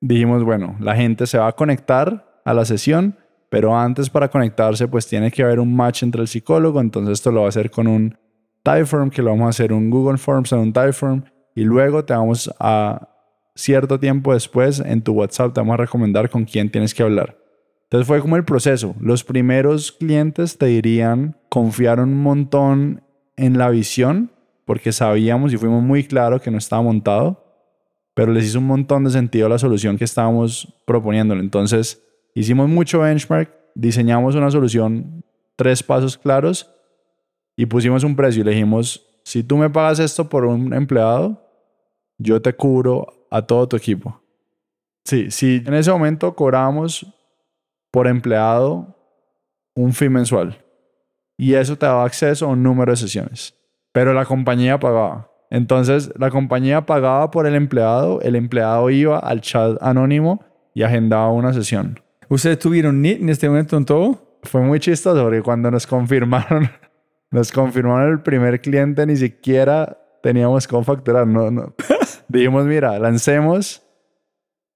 dijimos, bueno, la gente se va a conectar a la sesión, pero antes para conectarse pues tiene que haber un match entre el psicólogo, entonces esto lo va a hacer con un Typeform, que lo vamos a hacer un Google Forms en un Typeform y luego te vamos a cierto tiempo después en tu WhatsApp te vamos a recomendar con quién tienes que hablar. Entonces fue como el proceso. Los primeros clientes te dirían, confiaron un montón en la visión porque sabíamos y fuimos muy claros que no estaba montado pero les hizo un montón de sentido la solución que estábamos proponiéndole. Entonces, hicimos mucho benchmark, diseñamos una solución, tres pasos claros y pusimos un precio y le dijimos, si tú me pagas esto por un empleado, yo te cubro a todo tu equipo. Sí, si en ese momento cobrábamos por empleado un fee mensual y eso te daba acceso a un número de sesiones, pero la compañía pagaba. Entonces, la compañía pagaba por el empleado, el empleado iba al chat anónimo y agendaba una sesión. ¿Ustedes tuvieron NIT en este momento en todo? Fue muy chistoso porque cuando nos confirmaron, nos confirmaron el primer cliente, ni siquiera teníamos cómo facturar. No, no. Dijimos, mira, lancemos,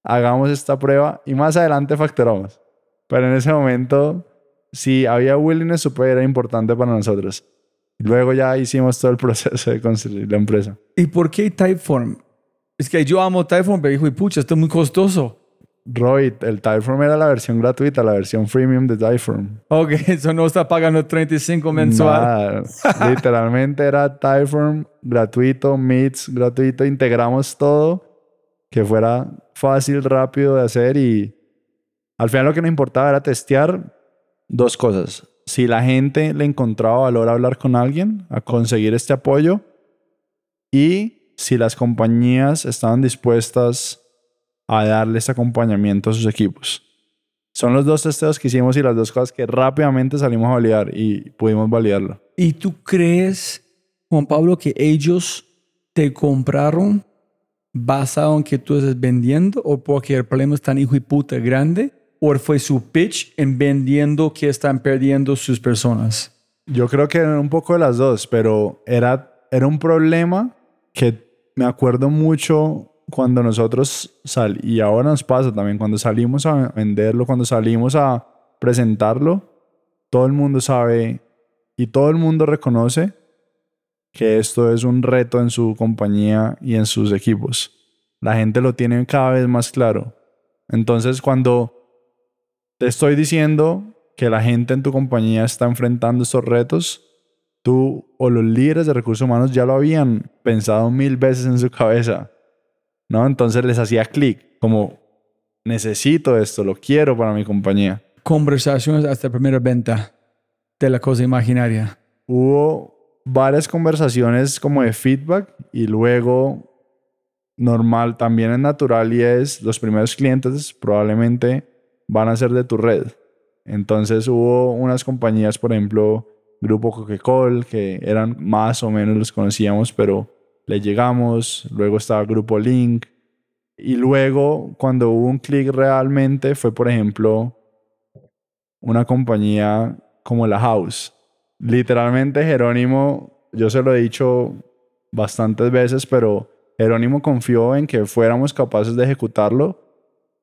hagamos esta prueba y más adelante facturamos. Pero en ese momento, si había willingness, super era importante para nosotros. Luego ya hicimos todo el proceso de construir la empresa. ¿Y por qué Typeform? Es que yo amo Typeform, pero dijo, pucha, esto es muy costoso. Roy, el Typeform era la versión gratuita, la versión freemium de Typeform. Ok, eso no está pagando 35 mensual. Nada, literalmente era Typeform gratuito, Meets gratuito, integramos todo que fuera fácil, rápido de hacer y al final lo que nos importaba era testear dos cosas. Si la gente le encontraba valor a hablar con alguien, a conseguir este apoyo y si las compañías estaban dispuestas a darles acompañamiento a sus equipos. Son los dos testeos que hicimos y las dos cosas que rápidamente salimos a validar y pudimos validarlo. ¿Y tú crees, Juan Pablo, que ellos te compraron basado en que tú estás vendiendo o porque el problema es tan hijo y puta grande? ¿O fue su pitch en vendiendo que están perdiendo sus personas? Yo creo que era un poco de las dos, pero era, era un problema que me acuerdo mucho cuando nosotros sal y ahora nos pasa también cuando salimos a venderlo, cuando salimos a presentarlo, todo el mundo sabe y todo el mundo reconoce que esto es un reto en su compañía y en sus equipos. La gente lo tiene cada vez más claro. Entonces, cuando te estoy diciendo que la gente en tu compañía está enfrentando estos retos, tú o los líderes de recursos humanos ya lo habían pensado mil veces en su cabeza ¿no? Entonces les hacía clic, como necesito esto, lo quiero para mi compañía. Conversaciones hasta primera venta de la cosa imaginaria. Hubo varias conversaciones como de feedback y luego normal, también es natural y es los primeros clientes probablemente van a ser de tu red. Entonces hubo unas compañías, por ejemplo, Grupo Coca-Cola, que eran más o menos los conocíamos, pero le llegamos, luego estaba Grupo Link, y luego cuando hubo un clic realmente fue, por ejemplo, una compañía como la House. Literalmente Jerónimo, yo se lo he dicho bastantes veces, pero Jerónimo confió en que fuéramos capaces de ejecutarlo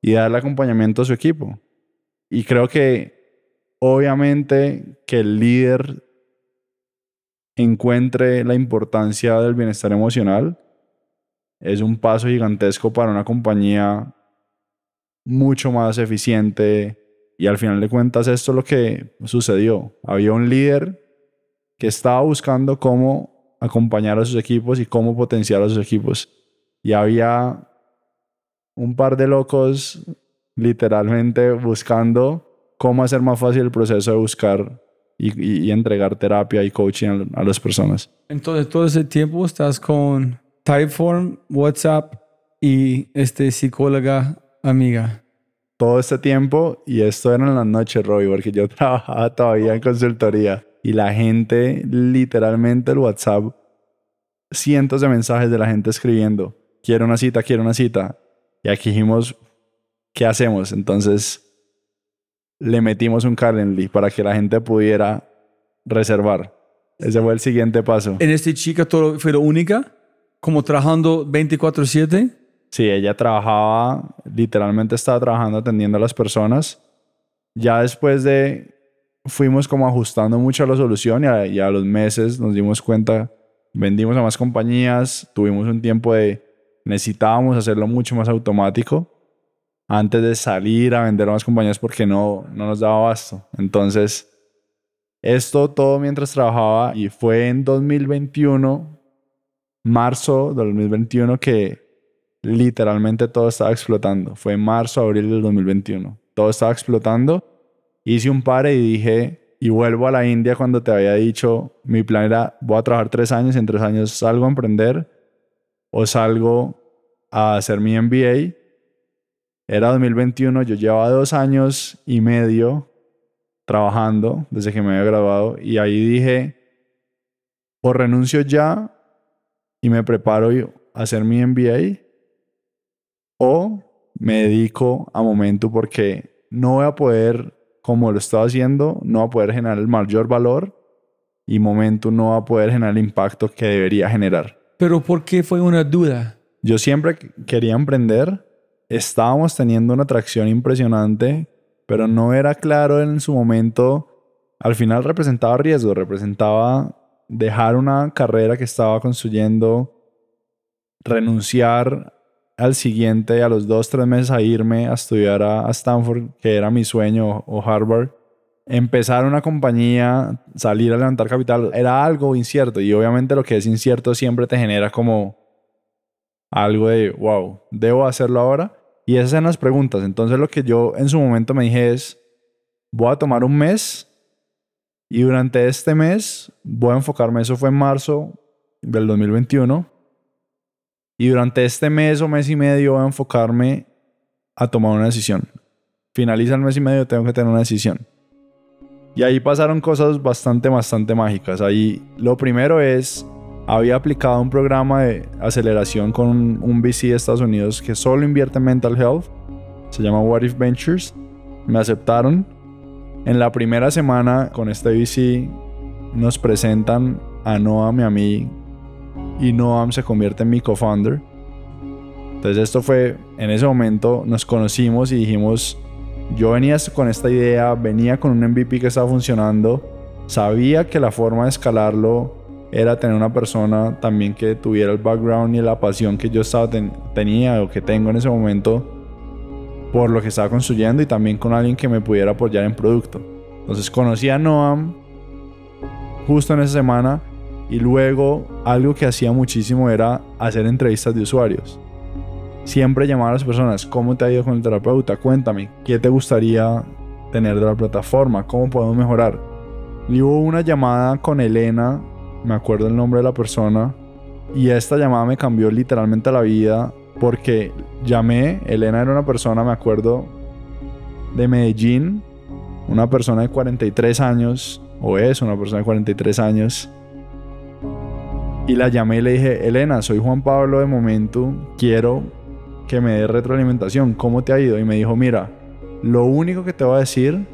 y darle acompañamiento a su equipo. Y creo que obviamente que el líder encuentre la importancia del bienestar emocional es un paso gigantesco para una compañía mucho más eficiente y al final de cuentas esto es lo que sucedió. Había un líder que estaba buscando cómo acompañar a sus equipos y cómo potenciar a sus equipos. Y había un par de locos literalmente buscando cómo hacer más fácil el proceso de buscar y, entregar terapia y coaching a, las personas. Entonces, todo ese tiempo estás con Typeform, WhatsApp y este psicóloga amiga. Todo este tiempo, y esto era en las noches, Roy, porque yo trabajaba todavía en consultoría y la gente, literalmente el WhatsApp, cientos de mensajes de la gente escribiendo, quiero una cita, quiero una cita. Y aquí dijimos, ¿qué hacemos? Entonces le metimos un Calendly para que la gente pudiera reservar. Ese fue el siguiente paso. ¿En este chica todo fue lo única? ¿Como trabajando 24/7? Sí, ella trabajaba, literalmente estaba trabajando atendiendo a las personas. Ya después de, fuimos como ajustando mucho la solución y a, y a los meses nos dimos cuenta, vendimos a más compañías, tuvimos un tiempo de, necesitábamos hacerlo mucho más automático antes de salir a vender a más compañías porque no, no nos daba abasto. Entonces, esto todo mientras trabajaba y fue en 2021, marzo del 2021, que literalmente todo estaba explotando. Fue marzo, abril del 2021. Todo estaba explotando. Hice un par y dije, y vuelvo a la India cuando te había dicho, mi plan era, voy a trabajar tres años en tres años salgo a emprender o salgo a hacer mi MBA era 2021, yo llevaba dos años y medio trabajando desde que me había graduado y ahí dije, o renuncio ya y me preparo a hacer mi MBA o me dedico a momento porque no voy a poder, como lo estaba haciendo, no voy a poder generar el mayor valor y momento no va a poder generar el impacto que debería generar. Pero ¿por qué fue una duda? Yo siempre quería emprender estábamos teniendo una atracción impresionante, pero no era claro en su momento. Al final representaba riesgo, representaba dejar una carrera que estaba construyendo, renunciar al siguiente, a los dos, tres meses a irme a estudiar a, Stanford, que era mi sueño, o Harvard, empezar una compañía, salir a levantar capital, era algo incierto. Y obviamente lo que es incierto siempre te genera como algo de, wow, ¿debo hacerlo ahora? Y esas eran las preguntas. Entonces lo que yo en su momento me dije es, voy a tomar un mes y durante este mes voy a enfocarme, eso fue en marzo del 2021, y durante este mes o mes y medio voy a enfocarme a tomar una decisión. Finaliza el mes y medio, tengo que tener una decisión. Y ahí pasaron cosas bastante, bastante mágicas. Ahí lo primero es, había aplicado un programa de aceleración con un VC de Estados Unidos que solo invierte en mental health. Se llama What If Ventures. Me aceptaron. En la primera semana con este VC nos presentan a Noam y a mí. Y Noam se convierte en mi co-founder. Entonces esto fue, en ese momento nos conocimos y dijimos, yo venía con esta idea, venía con un MVP que estaba funcionando, sabía que la forma de escalarlo era tener una persona también que tuviera el background y la pasión que yo estaba tenía o que tengo en ese momento por lo que estaba construyendo y también con alguien que me pudiera apoyar en producto. Entonces conocí a Noam justo en esa semana y luego algo que hacía muchísimo era hacer entrevistas de usuarios siempre llamar a las personas, ¿cómo te ha ido con el terapeuta? Cuéntame, ¿qué te gustaría tener de la plataforma? ¿Cómo podemos mejorar? Y hubo una llamada con Elena, me acuerdo el nombre de la persona, y esta llamada me cambió literalmente la vida porque llamé, Elena era una persona, me acuerdo, de Medellín, una persona de 43 años, o es una persona de 43 años, y la llamé y le dije, Elena, soy Juan Pablo de Momento, quiero que me dé retroalimentación. ¿Cómo te ha ido? Y me dijo, mira, lo único que te voy a decir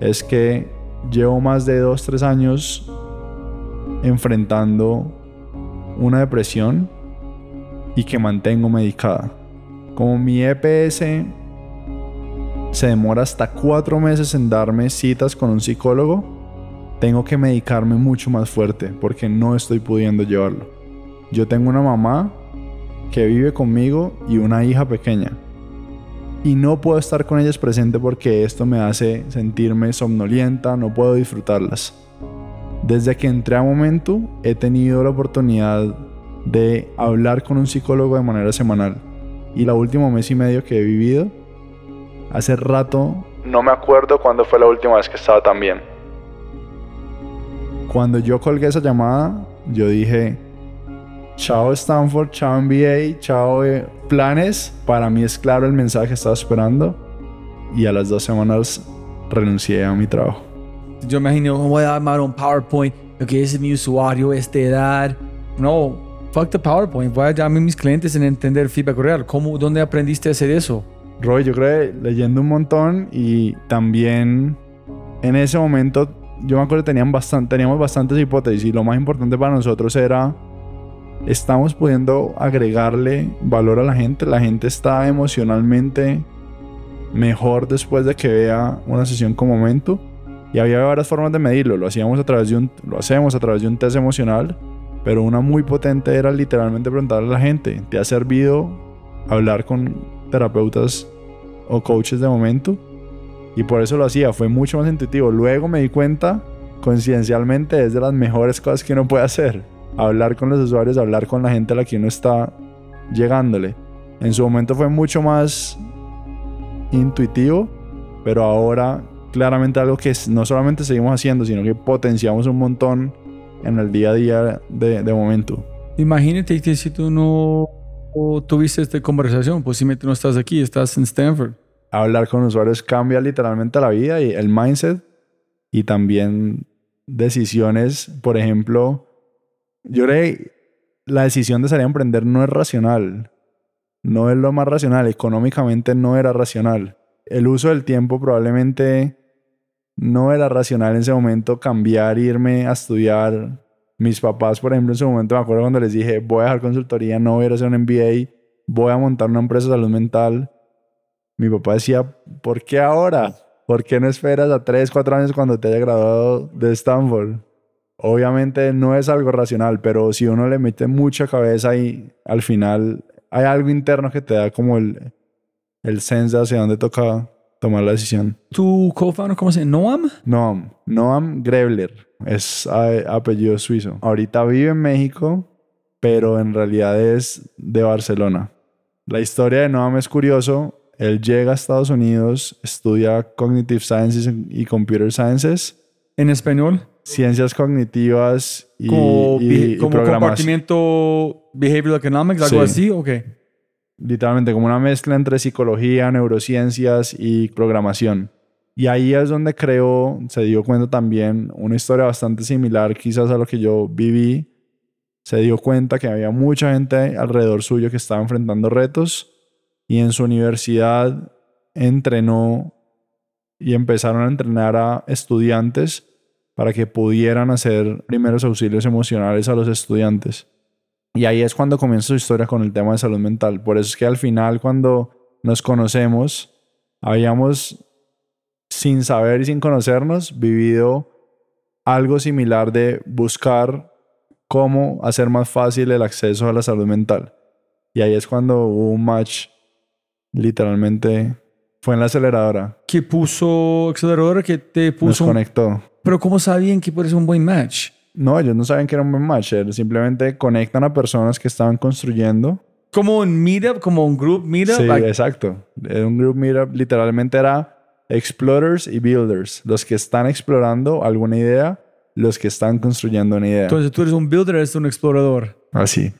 es que llevo más de 2, 3 años enfrentando una depresión y que mantengo medicada. Como mi EPS se demora hasta 4 meses en darme citas con un psicólogo, tengo que medicarme mucho más fuerte porque no estoy pudiendo llevarlo. Yo tengo una mamá que vive conmigo y una hija pequeña. Y no puedo estar con ellas presente porque esto me hace sentirme somnolienta, no puedo disfrutarlas. Desde que entré a Momento he tenido la oportunidad de hablar con un psicólogo de manera semanal. Y la último mes y medio que he vivido, hace rato... No me acuerdo cuándo fue la última vez que estaba tan bien. Cuando yo colgué esa llamada, yo dije, Chao Stanford, chao MBA, chao eh, planes. Para mí es claro el mensaje que estaba esperando. Y a las dos semanas renuncié a mi trabajo. Yo me imagino, voy a armar un PowerPoint. Lo que es mi usuario, esta edad. No, fuck the PowerPoint. Voy a llamar a mis clientes en entender feedback real. ¿Cómo, ¿Dónde aprendiste a hacer eso? Roy, yo creo leyendo un montón y también en ese momento yo me acuerdo que tenían bastante, teníamos bastantes hipótesis y lo más importante para nosotros era estamos pudiendo agregarle valor a la gente. La gente está emocionalmente mejor después de que vea una sesión con momento. Y había varias formas de medirlo. Lo hacíamos a través de un, lo hacemos a través de un test emocional. Pero una muy potente era literalmente preguntarle a la gente, ¿te ha servido hablar con terapeutas o coaches de momento? Y por eso lo hacía, fue mucho más intuitivo. Luego me di cuenta, coincidencialmente, es de las mejores cosas que uno puede hacer hablar con los usuarios, hablar con la gente a la que uno está llegándole. En su momento fue mucho más intuitivo, pero ahora claramente algo que no solamente seguimos haciendo, sino que potenciamos un montón en el día a día de, de momento. Imagínate que si tú no tuviste esta conversación, posiblemente no estás aquí, estás en Stanford. Hablar con usuarios cambia literalmente la vida y el mindset y también decisiones, por ejemplo, yo creo que la decisión de salir a emprender no es racional. No es lo más racional. Económicamente no era racional. El uso del tiempo probablemente no era racional en ese momento. Cambiar, irme a estudiar. Mis papás, por ejemplo, en su momento me acuerdo cuando les dije, voy a dejar consultoría, no voy a hacer un MBA, voy a montar una empresa de salud mental. Mi papá decía, ¿por qué ahora? ¿Por qué no esperas a 3, 4 años cuando te haya graduado de Stanford? Obviamente no es algo racional, pero si uno le mete mucha cabeza y al final hay algo interno que te da como el, el sense hacia dónde toca tomar la decisión. ¿Tu co-founder cómo se llama? ¿Noam? Noam, Noam Grebler, es a- apellido suizo. Ahorita vive en México, pero en realidad es de Barcelona. La historia de Noam es curioso. Él llega a Estados Unidos, estudia Cognitive Sciences y Computer Sciences, ¿En español? ciencias cognitivas y, como y- y como programación. compartimiento behavioral economics, algo Sí. así, ok. Literalmente como una mezcla entre psicología, neurociencias y programación. Y ahí es donde creo, se dio cuenta también, una historia bastante similar quizás a lo que yo viví. Se dio cuenta que había mucha gente alrededor suyo que estaba enfrentando retos y en su universidad entrenó y empezaron a entrenar a estudiantes para que pudieran hacer primeros auxilios emocionales a los estudiantes. Y ahí es cuando comienza su historia con el tema de salud mental. Por eso es que al final, cuando nos conocemos, habíamos, sin saber y sin conocernos, vivido algo similar de buscar cómo hacer más fácil el acceso a la salud mental. Y ahí es cuando hubo un match, literalmente, fue en la aceleradora. Que puso aceleradora, que te Nos puso... conectó. Pero ¿cómo sabían que puede ser un buen match? No, ellos no saben que era un buen match. Simplemente conectan a personas que estaban construyendo Como un meetup, como un group meetup. Sí, like- exacto. Era un group meetup literalmente era explorers y builders. Los que están explorando alguna idea, los que están construyendo una idea. entonces tú eres un builder, eres un explorador. Así.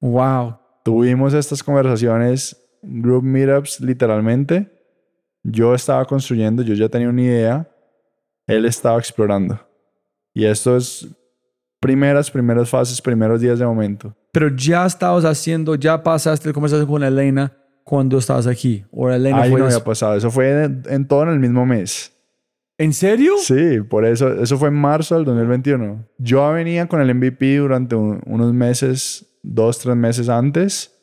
Wow. Tuvimos estas conversaciones, group meetups literalmente. Yo estaba construyendo, yo ya tenía una idea. Él estaba explorando. Y esto es primeras, primeras fases, primeros días de momento. Pero ya estabas haciendo, ya pasaste la conversación con Elena cuando estabas aquí. O Elena Ahí fue no había pasado. Eso fue en, en todo en el mismo mes. ¿En serio? Sí, por eso, eso fue en marzo del 2021. Yo venía con el MVP durante un- unos meses, dos, tres meses antes.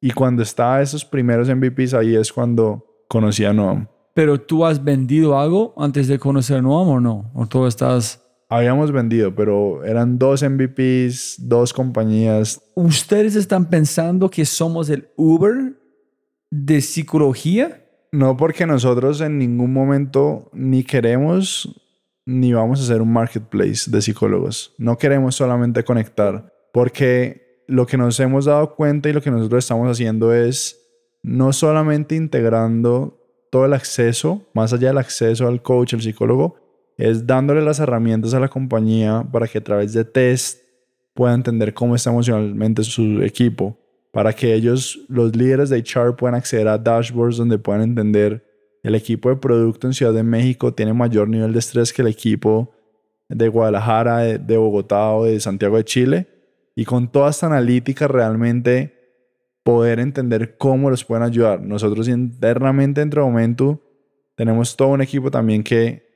Y cuando estaba esos primeros MVPs, ahí es cuando conocí a Noam. Pero tú has vendido algo antes de conocer a Noam o no? ¿O tú estás... Habíamos vendido, pero eran dos MVPs, dos compañías. ¿Ustedes están pensando que somos el Uber de psicología? No porque nosotros en ningún momento ni queremos ni vamos a ser un marketplace de psicólogos. No queremos solamente conectar, porque lo que nos hemos dado cuenta y lo que nosotros estamos haciendo es no solamente integrando todo el acceso, más allá del acceso al coach, al psicólogo, es dándole las herramientas a la compañía para que a través de test pueda entender cómo está emocionalmente su equipo, para que ellos, los líderes de HR, puedan acceder a dashboards donde puedan entender el equipo de producto en Ciudad de México tiene mayor nivel de estrés que el equipo de Guadalajara, de, Bogotá o de Santiago de Chile. Y con toda esta analítica realmente poder entender cómo los pueden ayudar. Nosotros internamente dentro de Momentum tenemos todo un equipo también que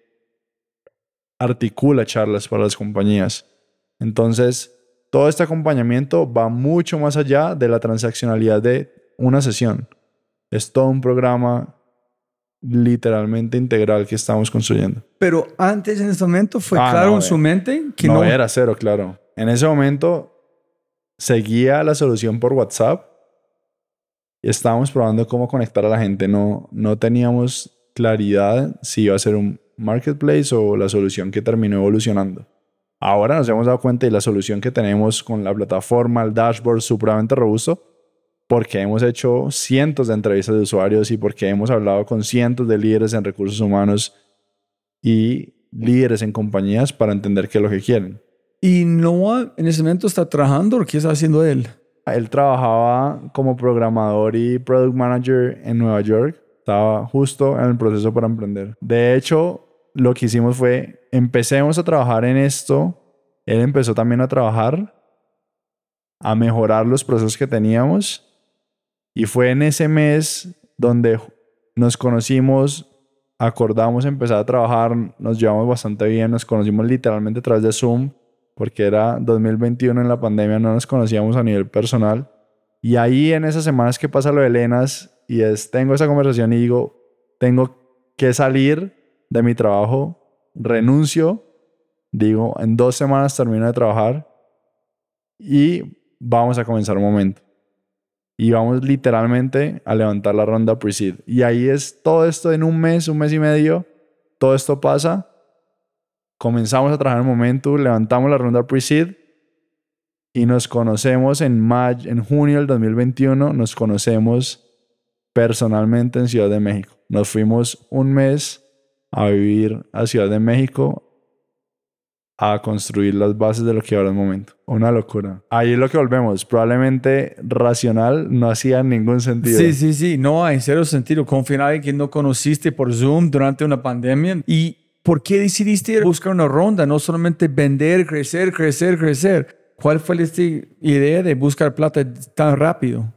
articula charlas para las compañías. Entonces, todo este acompañamiento va mucho más allá de la transaccionalidad de una sesión. Es todo un programa literalmente integral que estamos construyendo. Pero antes en este momento fue Ah, claro no, en su eh. mente que no, no... era cero, claro. En ese momento seguía la solución por WhatsApp y estábamos probando cómo conectar a la gente. No, no teníamos claridad si iba a ser un marketplace o la solución que terminó evolucionando. Ahora nos hemos dado cuenta y la solución que tenemos con la plataforma, el dashboard supremamente robusto, porque hemos hecho cientos de entrevistas de usuarios y porque hemos hablado con cientos de líderes en recursos humanos y líderes en compañías para entender qué es lo que quieren. Y Noah en ese momento está trabajando, ¿o qué está haciendo él? Él trabajaba como programador y product manager en Nueva York. Estaba justo en el proceso para emprender. De hecho, lo que hicimos fue, empecemos a trabajar en esto. Él empezó también a trabajar, a mejorar los procesos que teníamos. Y fue en ese mes donde nos conocimos, acordamos empezar a trabajar, nos llevamos bastante bien, nos conocimos literalmente a través de Zoom, porque era 2021 en la pandemia, no nos conocíamos a nivel personal. Y ahí en esas semanas que pasa lo de Elenas y es, tengo esa conversación y digo, tengo que salir de mi trabajo, renuncio, digo, en dos semanas termino de trabajar y vamos a comenzar un momento. y vamos literalmente a levantar la ronda pre-seed. Y ahí es todo esto en un mes, un mes y medio, todo esto pasa. Comenzamos a trabajar en momento, levantamos la ronda pre-seed y nos conocemos en mayo, en junio del 2021, nos conocemos personalmente en Ciudad de México. Nos fuimos un mes a vivir a Ciudad de México a construir las bases de lo que ahora es el momento. Una locura. Ahí es lo que volvemos. Probablemente racional no hacía ningún sentido. Sí, sí, sí. No hay cero sentido. Confiar en alguien que no conociste por Zoom durante una pandemia. ¿Y por qué decidiste buscar una ronda? No solamente vender, crecer, crecer, crecer. ¿Cuál fue esta idea de buscar plata tan rápido?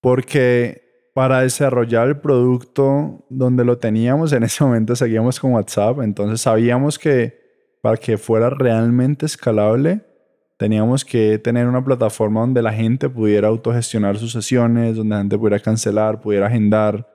Porque para desarrollar el producto donde lo teníamos, en ese momento seguíamos con WhatsApp. Entonces sabíamos que para que fuera realmente escalable, teníamos que tener una plataforma donde la gente pudiera autogestionar sus sesiones, donde la gente pudiera cancelar, pudiera agendar.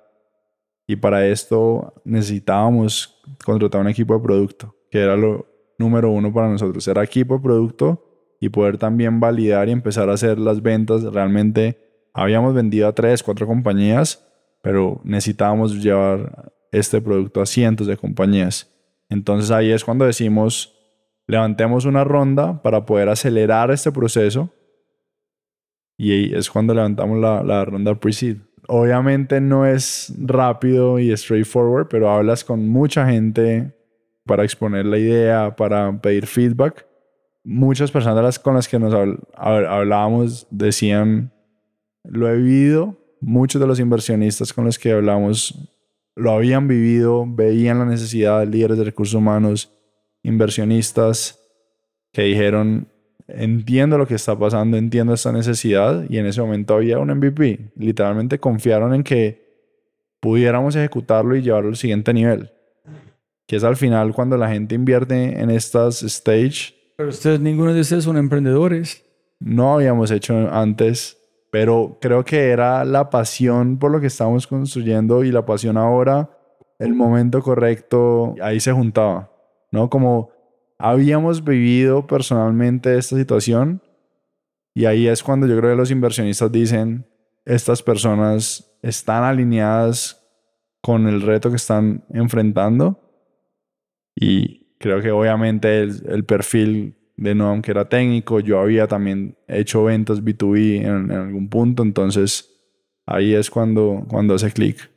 Y para esto necesitábamos contratar un equipo de producto, que era lo número uno para nosotros. Era equipo de producto y poder también validar y empezar a hacer las ventas. Realmente habíamos vendido a tres, cuatro compañías, pero necesitábamos llevar este producto a cientos de compañías. Entonces ahí es cuando decimos, levantemos una ronda para poder acelerar este proceso. Y ahí es cuando levantamos la, la ronda pre-seed. Obviamente no es rápido y straightforward, pero hablas con mucha gente para exponer la idea, para pedir feedback. Muchas personas con las que nos hablábamos decían, lo he vivido. Muchos de los inversionistas con los que hablamos lo habían vivido, veían la necesidad, líderes de recursos humanos, inversionistas, que dijeron, entiendo lo que está pasando, entiendo esta necesidad, y en ese momento había un MVP. Literalmente confiaron en que pudiéramos ejecutarlo y llevarlo al siguiente nivel, que es al final cuando la gente invierte en estas stage. Pero ustedes, ninguno de ustedes son emprendedores. No habíamos hecho antes pero creo que era la pasión por lo que estábamos construyendo y la pasión ahora, el momento correcto, ahí se juntaba, ¿no? Como habíamos vivido personalmente esta situación y ahí es cuando yo creo que los inversionistas dicen, estas personas están alineadas con el reto que están enfrentando y creo que obviamente el, el perfil de Noam que era técnico, yo había también hecho ventas B2B en, algún punto, entonces ahí es cuando, cuando hace clic.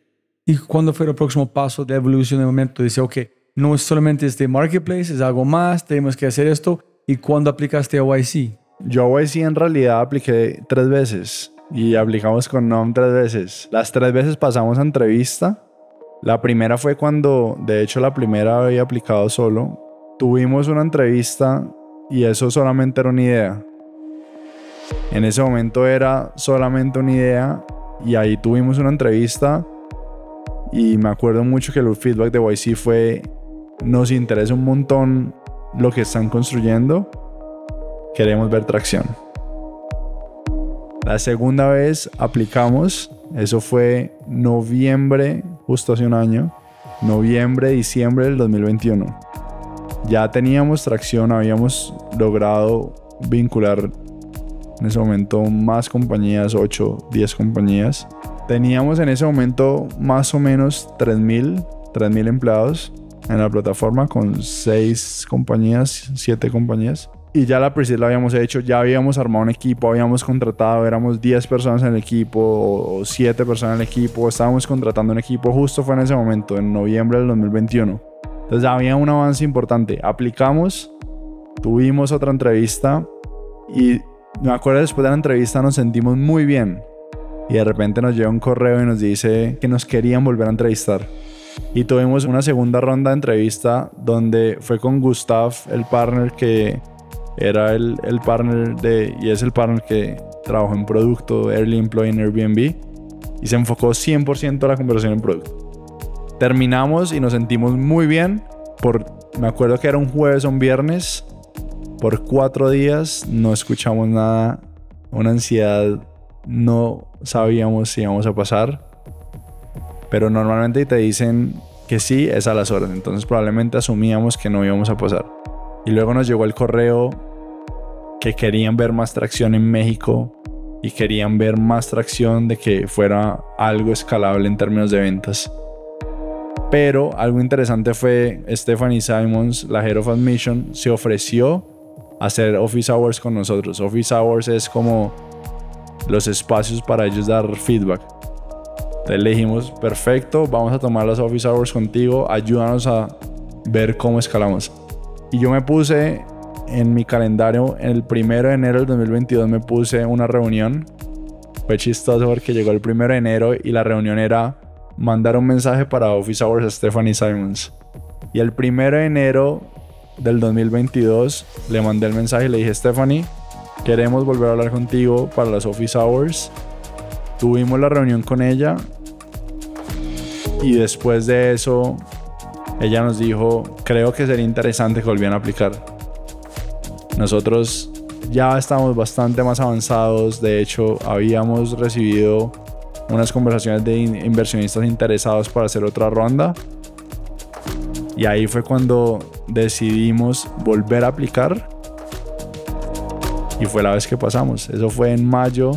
¿Y cuándo fue el próximo paso de evolución de momento? Dice, ok, no es solamente este marketplace, es algo más, tenemos que hacer esto. ¿Y cuándo aplicaste a YC? Yo a YC en realidad apliqué tres veces y aplicamos con NOM tres veces. Las tres veces pasamos a entrevista. La primera fue cuando, de hecho, la primera había aplicado solo. Tuvimos una entrevista y eso solamente era una idea. En ese momento era solamente una idea y ahí tuvimos una entrevista y me acuerdo mucho que el feedback de YC fue nos interesa un montón lo que están construyendo, queremos ver tracción. La segunda vez aplicamos, eso fue noviembre, justo hace un año, noviembre, diciembre del 2021 ya teníamos tracción, habíamos logrado vincular en ese momento más compañías, 8, 10 compañías. Teníamos en ese momento más o menos 3.000, 3.000 empleados en la plataforma con 6 compañías, 7 compañías. Y ya la pre la habíamos hecho, ya habíamos armado un equipo, habíamos contratado, éramos 10 personas en el equipo o 7 personas en el equipo, estábamos contratando un equipo, justo fue en ese momento, en noviembre del 2021 entonces había un avance importante. Aplicamos, tuvimos otra entrevista y me acuerdo después de la entrevista nos sentimos muy bien. Y de repente nos llega un correo y nos dice que nos querían volver a entrevistar. Y tuvimos una segunda ronda de entrevista donde fue con Gustav, el partner que era el, el partner de, y es el partner que trabajó en producto, Early Employee en Airbnb. Y se enfocó 100% a la conversación en producto. Terminamos y nos sentimos muy bien. Por, me acuerdo que era un jueves o un viernes. Por cuatro días no escuchamos nada. Una ansiedad. No sabíamos si íbamos a pasar. Pero normalmente te dicen que sí es a las horas. Entonces probablemente asumíamos que no íbamos a pasar. Y luego nos llegó el correo que querían ver más tracción en México y querían ver más tracción de que fuera algo escalable en términos de ventas. Pero algo interesante fue Stephanie Simons, la Head of Admission, se ofreció a hacer Office Hours con nosotros. Office Hours es como los espacios para ellos dar feedback. Entonces le dijimos, perfecto, vamos a tomar las Office Hours contigo, ayúdanos a ver cómo escalamos. Y yo me puse en mi calendario, el primero de enero del 2022 me puse una reunión. Fue chistoso porque llegó el primero de enero y la reunión era mandar un mensaje para Office Hours a Stephanie Simons. Y el primero de enero del 2022 le mandé el mensaje y le dije, Stephanie, queremos volver a hablar contigo para las Office Hours. Tuvimos la reunión con ella y después de eso ella nos dijo, creo que sería interesante que volvieran a aplicar. Nosotros ya estamos bastante más avanzados, de hecho habíamos recibido unas conversaciones de inversionistas interesados para hacer otra ronda. Y ahí fue cuando decidimos volver a aplicar. Y fue la vez que pasamos. Eso fue en mayo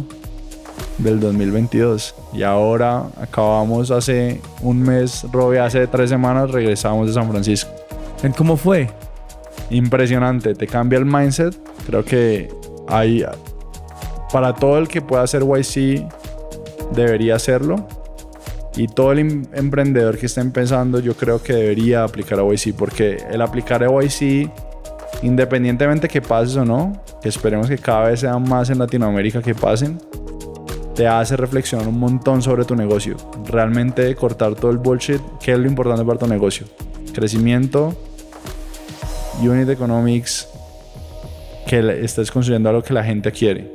del 2022. Y ahora acabamos hace un mes, Robe, hace tres semanas regresamos de San Francisco. ¿Cómo fue? Impresionante, te cambia el mindset. Creo que hay, para todo el que pueda hacer YC, debería hacerlo. Y todo el em, emprendedor que esté empezando, yo creo que debería aplicar a YC, porque el aplicar a YC, independientemente que pases o no, que esperemos que cada vez sean más en Latinoamérica que pasen, te hace reflexionar un montón sobre tu negocio. Realmente cortar todo el bullshit, ¿qué es lo importante para tu negocio? Crecimiento, unit economics, que estés construyendo algo que la gente quiere.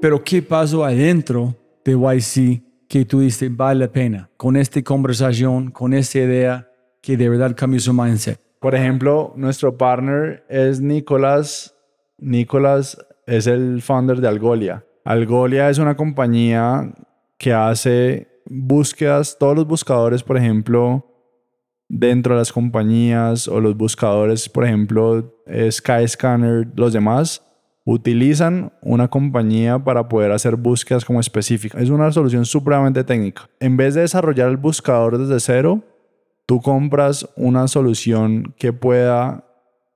Pero ¿qué pasó adentro de YC que tú dices vale la pena con esta conversación, con esta idea que de verdad cambió su mindset? Por ejemplo, nuestro partner es Nicolás. Nicolás es el founder de Algolia. Algolia es una compañía que hace búsquedas, todos los buscadores, por ejemplo, dentro de las compañías o los buscadores, por ejemplo, Skyscanner, los demás, utilizan una compañía para poder hacer búsquedas como específicas. Es una solución supremamente técnica. En vez de desarrollar el buscador desde cero, tú compras una solución que pueda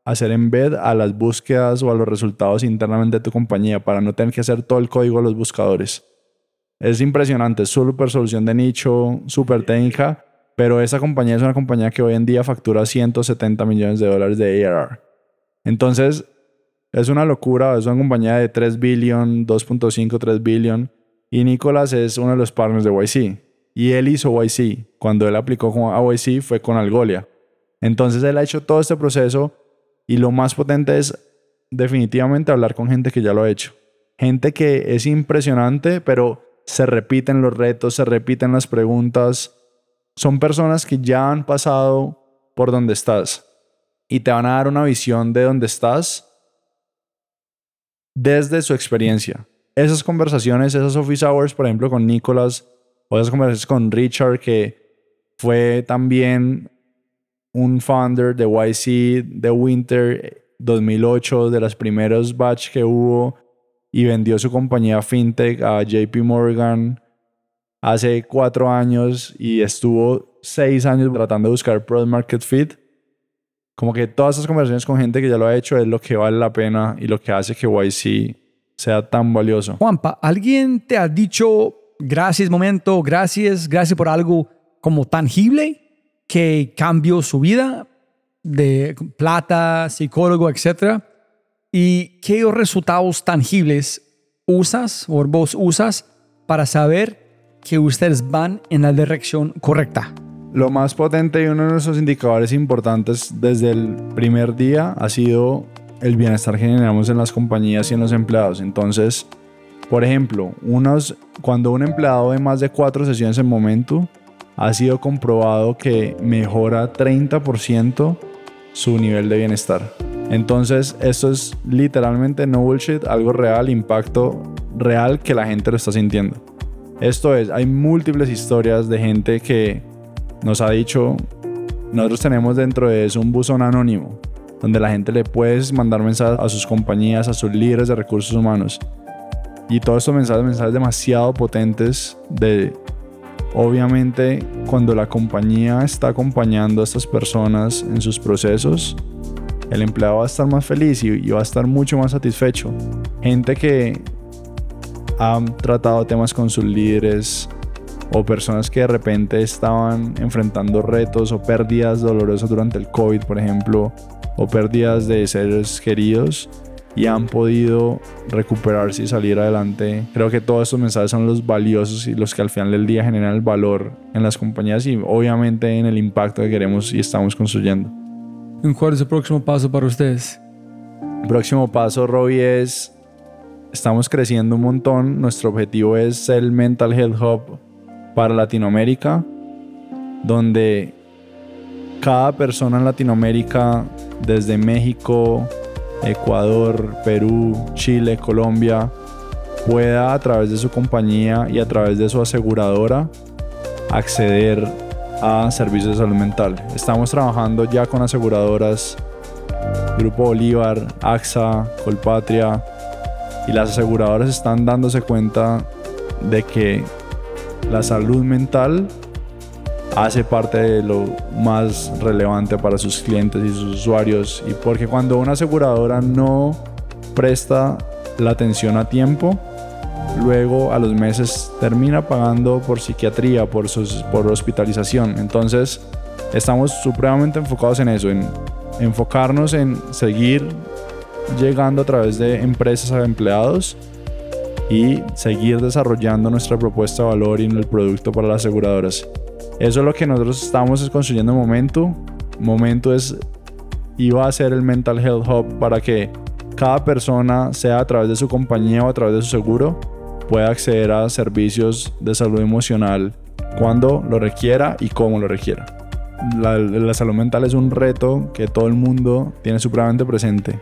hacer embed a las búsquedas o a los resultados internamente de tu compañía para no tener que hacer todo el código de los buscadores. Es impresionante, es súper solución de nicho, súper técnica, pero esa compañía es una compañía que hoy en día factura 170 millones de dólares de ARR. Entonces, es una locura, es una compañía de 3 billion, 2.5, 3 billion. Y Nicolás es uno de los partners de YC. Y él hizo YC. Cuando él aplicó a YC fue con Algolia. Entonces él ha hecho todo este proceso y lo más potente es definitivamente hablar con gente que ya lo ha hecho. Gente que es impresionante, pero se repiten los retos, se repiten las preguntas. Son personas que ya han pasado por donde estás y te van a dar una visión de dónde estás desde su experiencia. Esas conversaciones, esas office hours, por ejemplo, con Nicolás, o esas conversaciones con Richard, que fue también un founder de YC, de Winter 2008, de los primeros batch que hubo, y vendió su compañía FinTech a JP Morgan hace cuatro años y estuvo seis años tratando de buscar Product Market Fit como que todas esas conversaciones con gente que ya lo ha hecho es lo que vale la pena y lo que hace que YC sea tan valioso. Juanpa, ¿alguien te ha dicho gracias momento, gracias, gracias por algo como tangible que cambió su vida de plata, psicólogo, etcétera? ¿Y qué resultados tangibles usas o vos usas para saber que ustedes van en la dirección correcta? Lo más potente y uno de nuestros indicadores importantes desde el primer día ha sido el bienestar que generamos en las compañías y en los empleados. Entonces, por ejemplo, unos, cuando un empleado de más de cuatro sesiones en momento, ha sido comprobado que mejora 30% su nivel de bienestar. Entonces, esto es literalmente no bullshit, algo real, impacto real que la gente lo está sintiendo. Esto es, hay múltiples historias de gente que nos ha dicho, nosotros tenemos dentro de eso un buzón anónimo, donde la gente le puede mandar mensajes a sus compañías, a sus líderes de recursos humanos. Y todos estos mensajes, mensajes demasiado potentes de, obviamente, cuando la compañía está acompañando a estas personas en sus procesos, el empleado va a estar más feliz y, y va a estar mucho más satisfecho. Gente que ha tratado temas con sus líderes, o personas que de repente estaban enfrentando retos o pérdidas dolorosas durante el COVID, por ejemplo, o pérdidas de seres queridos y han podido recuperarse y salir adelante. Creo que todos estos mensajes son los valiosos y los que al final del día generan el valor en las compañías y obviamente en el impacto que queremos y estamos construyendo. ¿Cuál es el próximo paso para ustedes? El próximo paso, Robbie, es, estamos creciendo un montón. Nuestro objetivo es el Mental Health Hub para Latinoamérica, donde cada persona en Latinoamérica, desde México, Ecuador, Perú, Chile, Colombia, pueda a través de su compañía y a través de su aseguradora acceder a servicios de salud mental. Estamos trabajando ya con aseguradoras, Grupo Bolívar, AXA, Colpatria, y las aseguradoras están dándose cuenta de que la salud mental hace parte de lo más relevante para sus clientes y sus usuarios. Y porque cuando una aseguradora no presta la atención a tiempo, luego a los meses termina pagando por psiquiatría, por, sus, por hospitalización. Entonces, estamos supremamente enfocados en eso, en enfocarnos en seguir llegando a través de empresas a empleados y seguir desarrollando nuestra propuesta de valor y el producto para las aseguradoras. Eso es lo que nosotros estamos construyendo en Momento. Momento es iba a ser el Mental Health Hub para que cada persona, sea a través de su compañía o a través de su seguro, pueda acceder a servicios de salud emocional cuando lo requiera y cómo lo requiera. La, la salud mental es un reto que todo el mundo tiene supremamente presente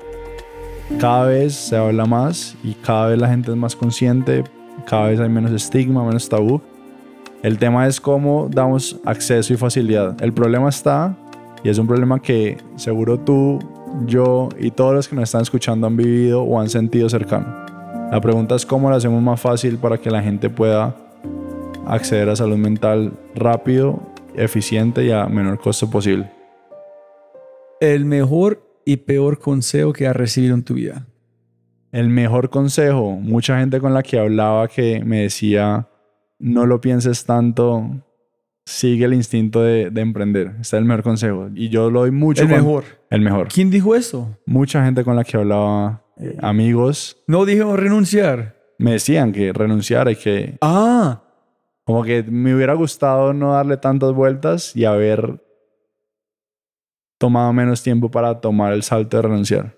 cada vez se habla más y cada vez la gente es más consciente, cada vez hay menos estigma, menos tabú. El tema es cómo damos acceso y facilidad. El problema está, y es un problema que seguro tú, yo y todos los que nos están escuchando han vivido o han sentido cercano. La pregunta es cómo lo hacemos más fácil para que la gente pueda acceder a salud mental rápido, eficiente y a menor costo posible. El mejor y peor consejo que has recibido en tu vida? El mejor consejo, mucha gente con la que hablaba que me decía, no lo pienses tanto, sigue el instinto de, emprender. Este es el mejor consejo. Y yo lo doy mucho. El mejor. El mejor. ¿Quién dijo eso? Mucha gente con la que hablaba, eh, amigos. No dijeron renunciar. Me decían que renunciara y que... Ah. Como que me hubiera gustado no darle tantas vueltas y haber tomado menos tiempo para tomar el salto de renunciar.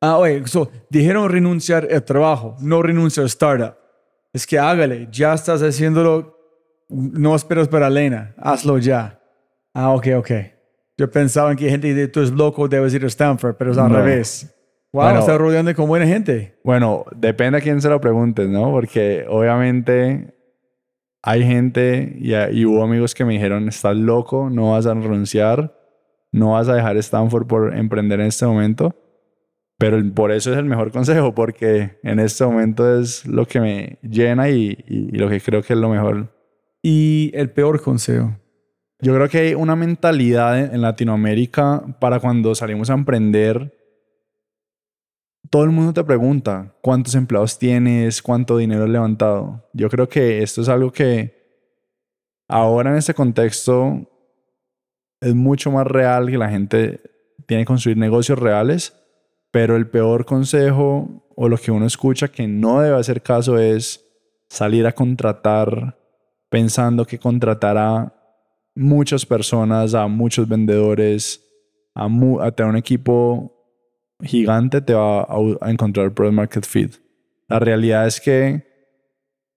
Ah, oye, so, dijeron renunciar al trabajo, no renunciar al startup. Es que hágale, ya estás haciéndolo, no esperes para Elena, hazlo ya. Ah, ok, ok. Yo pensaba que gente de tú es loco, debes ir a Stanford, pero es al revés. Wow, bueno, estás rodeando con buena gente. Bueno, depende a quién se lo preguntes, ¿no? Porque obviamente hay gente y, y hubo amigos que me dijeron, estás loco, no vas a renunciar no vas a dejar Stanford por emprender en este momento. Pero por eso es el mejor consejo, porque en este momento es lo que me llena y, lo que creo que es lo mejor. ¿Y el peor consejo? Yo creo que hay una mentalidad en Latinoamérica para cuando salimos a emprender. Todo el mundo te pregunta cuántos empleados tienes, cuánto dinero has levantado. Yo creo que esto es algo que ahora en este contexto es mucho más real que la gente tiene que construir negocios reales, pero el peor consejo o lo que uno escucha que no debe hacer caso es salir a contratar pensando que contratará muchas personas, a muchos vendedores, a, tener un equipo gigante te va a, a encontrar product market fit. La realidad es que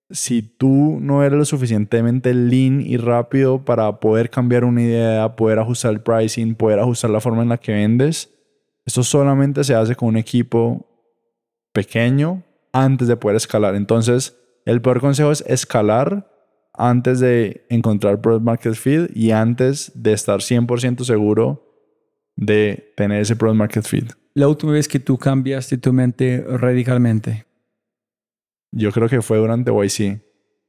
si tú no eres lo suficientemente lean y rápido para poder cambiar una idea, poder ajustar el pricing, poder ajustar la forma en la que vendes, esto solamente se hace con un equipo pequeño antes de poder escalar. Entonces, el peor consejo es escalar antes de encontrar product market fit y antes de estar 100% seguro de tener ese product market fit. La última vez que tú cambiaste tu mente radicalmente. Yo creo que fue durante YC.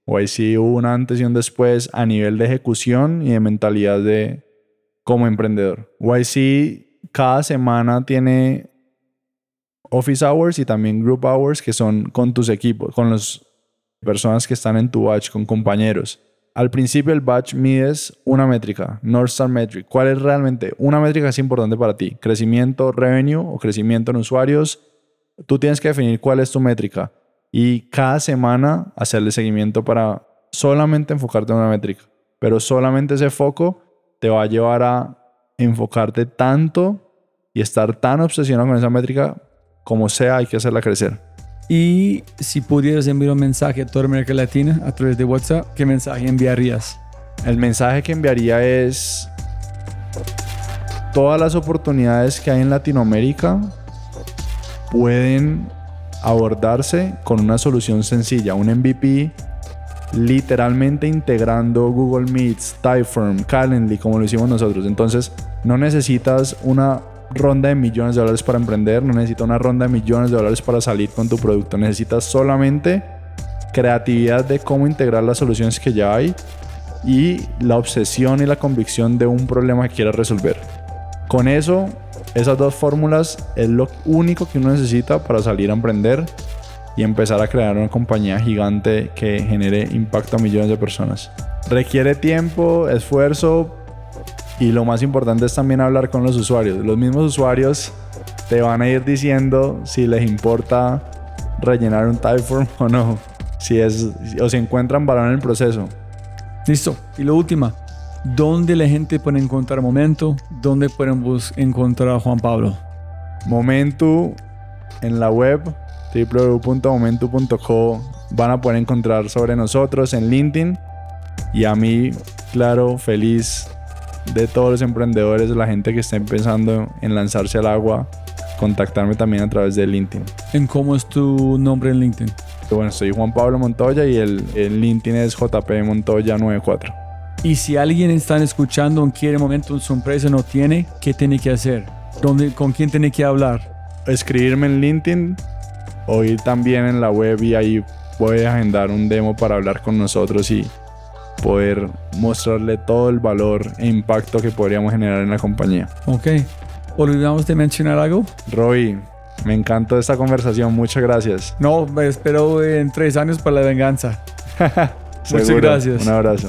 YC hubo un antes y un después a nivel de ejecución y de mentalidad de como emprendedor. YC cada semana tiene office hours y también group hours que son con tus equipos, con las personas que están en tu batch, con compañeros. Al principio el batch mides una métrica, North Star Metric. ¿Cuál es realmente una métrica es importante para ti? Crecimiento, revenue o crecimiento en usuarios. Tú tienes que definir cuál es tu métrica y cada semana hacerle seguimiento para solamente enfocarte en una métrica. Pero solamente ese foco te va a llevar a enfocarte tanto y estar tan obsesionado con esa métrica como sea, hay que hacerla crecer. Y si pudieras enviar un mensaje a toda América Latina a través de WhatsApp, ¿qué mensaje enviarías? El mensaje que enviaría es todas las oportunidades que hay en Latinoamérica pueden abordarse con una solución sencilla, un MVP literalmente integrando Google Meets, Typeform, Calendly como lo hicimos nosotros. Entonces, no necesitas una ronda de millones de dólares para emprender, no necesitas una ronda de millones de dólares para salir con tu producto, necesitas solamente creatividad de cómo integrar las soluciones que ya hay y la obsesión y la convicción de un problema que quieras resolver. Con eso, esas dos fórmulas es lo único que uno necesita para salir a emprender y empezar a crear una compañía gigante que genere impacto a millones de personas. Requiere tiempo, esfuerzo, y lo más importante es también hablar con los usuarios. Los mismos usuarios te van a ir diciendo si les importa rellenar un Typeform o no. Si es, o si encuentran valor en el proceso. Listo. Y lo última. ¿Dónde la gente puede encontrar Momento? ¿Dónde pueden encontrar a Juan Pablo? Momento en la web www.momentu.co van a poder encontrar sobre nosotros en LinkedIn y a mí, claro, feliz de todos los emprendedores, la gente que está empezando en lanzarse al agua, contactarme también a través de LinkedIn. ¿En cómo es tu nombre en LinkedIn? Bueno, soy Juan Pablo Montoya y el, el LinkedIn es JP Montoya 94. Y si alguien está escuchando un quiere momento en su empresa no tiene, ¿qué tiene que hacer? ¿Dónde, ¿Con quién tiene que hablar? Escribirme en LinkedIn o ir también en la web y ahí puede agendar un demo para hablar con nosotros y poder mostrarle todo el valor e impacto que podríamos generar en la compañía. Ok. ¿Olvidamos de mencionar algo? Roy, me encantó esta conversación. Muchas gracias. No, me espero en tres años para la venganza. Muchas gracias. Un abrazo.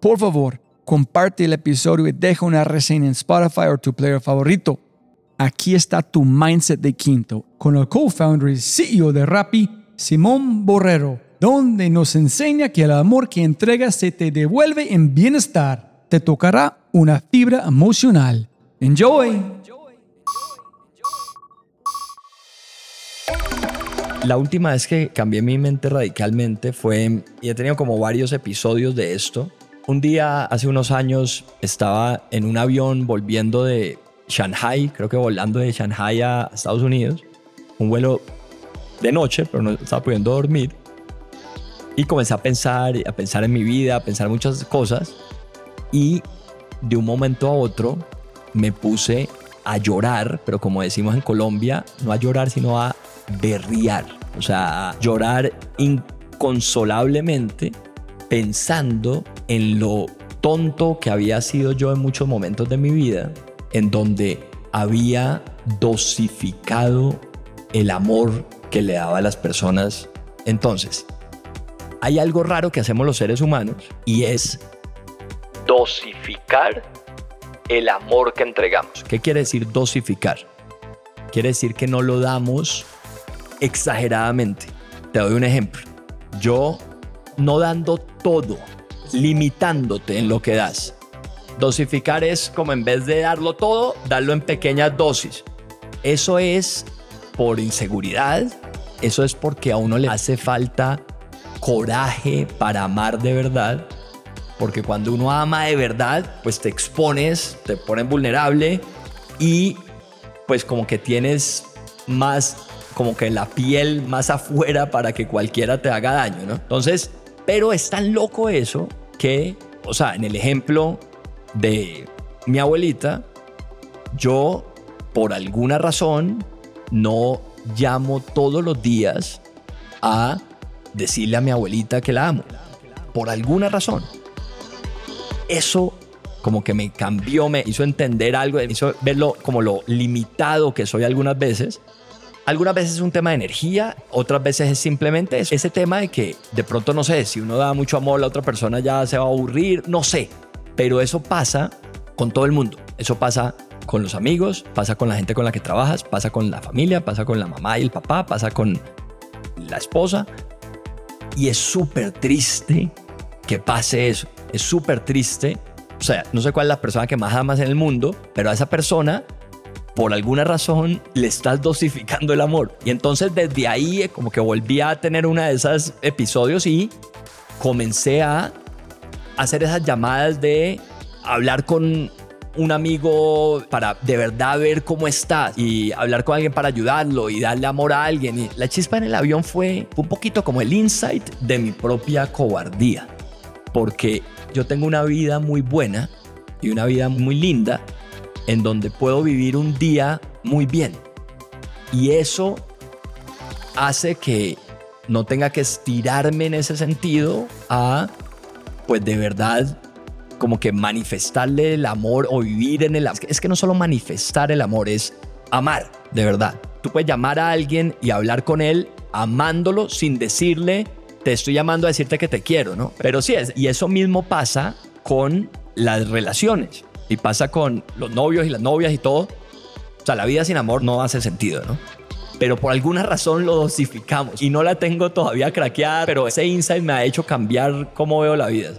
por favor, comparte el episodio y deja una reseña en Spotify o tu player favorito. Aquí está tu mindset de quinto con el co-founder y CEO de Rappi, Simón Borrero, donde nos enseña que el amor que entregas se te devuelve en bienestar. Te tocará una fibra emocional. Enjoy. La última vez que cambié mi mente radicalmente fue, y he tenido como varios episodios de esto. Un día, hace unos años, estaba en un avión volviendo de Shanghai, creo que volando de Shanghai a Estados Unidos, un vuelo de noche, pero no estaba pudiendo dormir. Y comencé a pensar, a pensar en mi vida, a pensar muchas cosas. Y de un momento a otro me puse a llorar, pero como decimos en Colombia, no a llorar, sino a berriar. O sea, a llorar inconsolablemente pensando en lo tonto que había sido yo en muchos momentos de mi vida en donde había dosificado el amor que le daba a las personas. Entonces, hay algo raro que hacemos los seres humanos y es dosificar el amor que entregamos. ¿Qué quiere decir dosificar? Quiere decir que no lo damos exageradamente. Te doy un ejemplo. Yo no dando todo, limitándote en lo que das, Dosificar es como en vez de darlo todo, darlo en pequeñas dosis. Eso es por inseguridad, eso es porque a uno le hace falta coraje para amar de verdad. Porque cuando uno ama de verdad, pues te expones, te pones vulnerable y pues como que tienes más, como que la piel más afuera para que cualquiera te haga daño, ¿no? Entonces, pero es tan loco eso que, o sea, en el ejemplo de mi abuelita, yo por alguna razón no llamo todos los días a decirle a mi abuelita que la amo. Por alguna razón. Eso como que me cambió, me hizo entender algo, me hizo verlo como lo limitado que soy algunas veces. Algunas veces es un tema de energía, otras veces es simplemente ese tema de que de pronto no sé, si uno da mucho amor, la otra persona ya se va a aburrir, no sé. Pero eso pasa con todo el mundo. Eso pasa con los amigos, pasa con la gente con la que trabajas, pasa con la familia, pasa con la mamá y el papá, pasa con la esposa. Y es súper triste que pase eso. Es súper triste. O sea, no sé cuál es la persona que más amas en el mundo, pero a esa persona, por alguna razón, le estás dosificando el amor. Y entonces desde ahí, como que volví a tener una de esos episodios y comencé a hacer esas llamadas de hablar con un amigo para de verdad ver cómo estás y hablar con alguien para ayudarlo y darle amor a alguien. Y la chispa en el avión fue un poquito como el insight de mi propia cobardía. Porque yo tengo una vida muy buena y una vida muy linda en donde puedo vivir un día muy bien. Y eso hace que no tenga que estirarme en ese sentido a, pues de verdad, como que manifestarle el amor o vivir en el amor. Es que no solo manifestar el amor, es amar, de verdad. Tú puedes llamar a alguien y hablar con él amándolo sin decirle, te estoy llamando a decirte que te quiero, ¿no? Pero sí es, y eso mismo pasa con las relaciones y pasa con los novios y las novias y todo. O sea, la vida sin amor no hace sentido, ¿no? Pero por alguna razón lo dosificamos y no la tengo todavía craqueada, pero ese insight me ha hecho cambiar cómo veo la vida.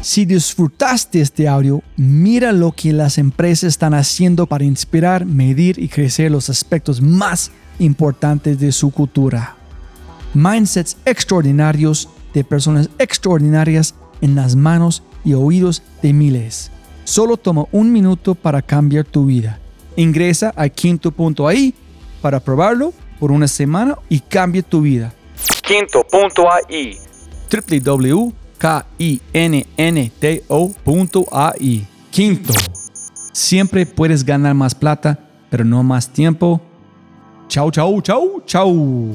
Si disfrutaste este audio, mira lo que las empresas están haciendo para inspirar, medir y crecer los aspectos más importantes de su cultura. Mindsets extraordinarios de personas extraordinarias en las manos y oídos de miles. Solo toma un minuto para cambiar tu vida. Ingresa a quinto.ai para probarlo por una semana y cambie tu vida. Quinto.ai www K-I-N-N-T-O.ai. Quinto, siempre puedes ganar más plata, pero no más tiempo. Chau, chau, chau, chau.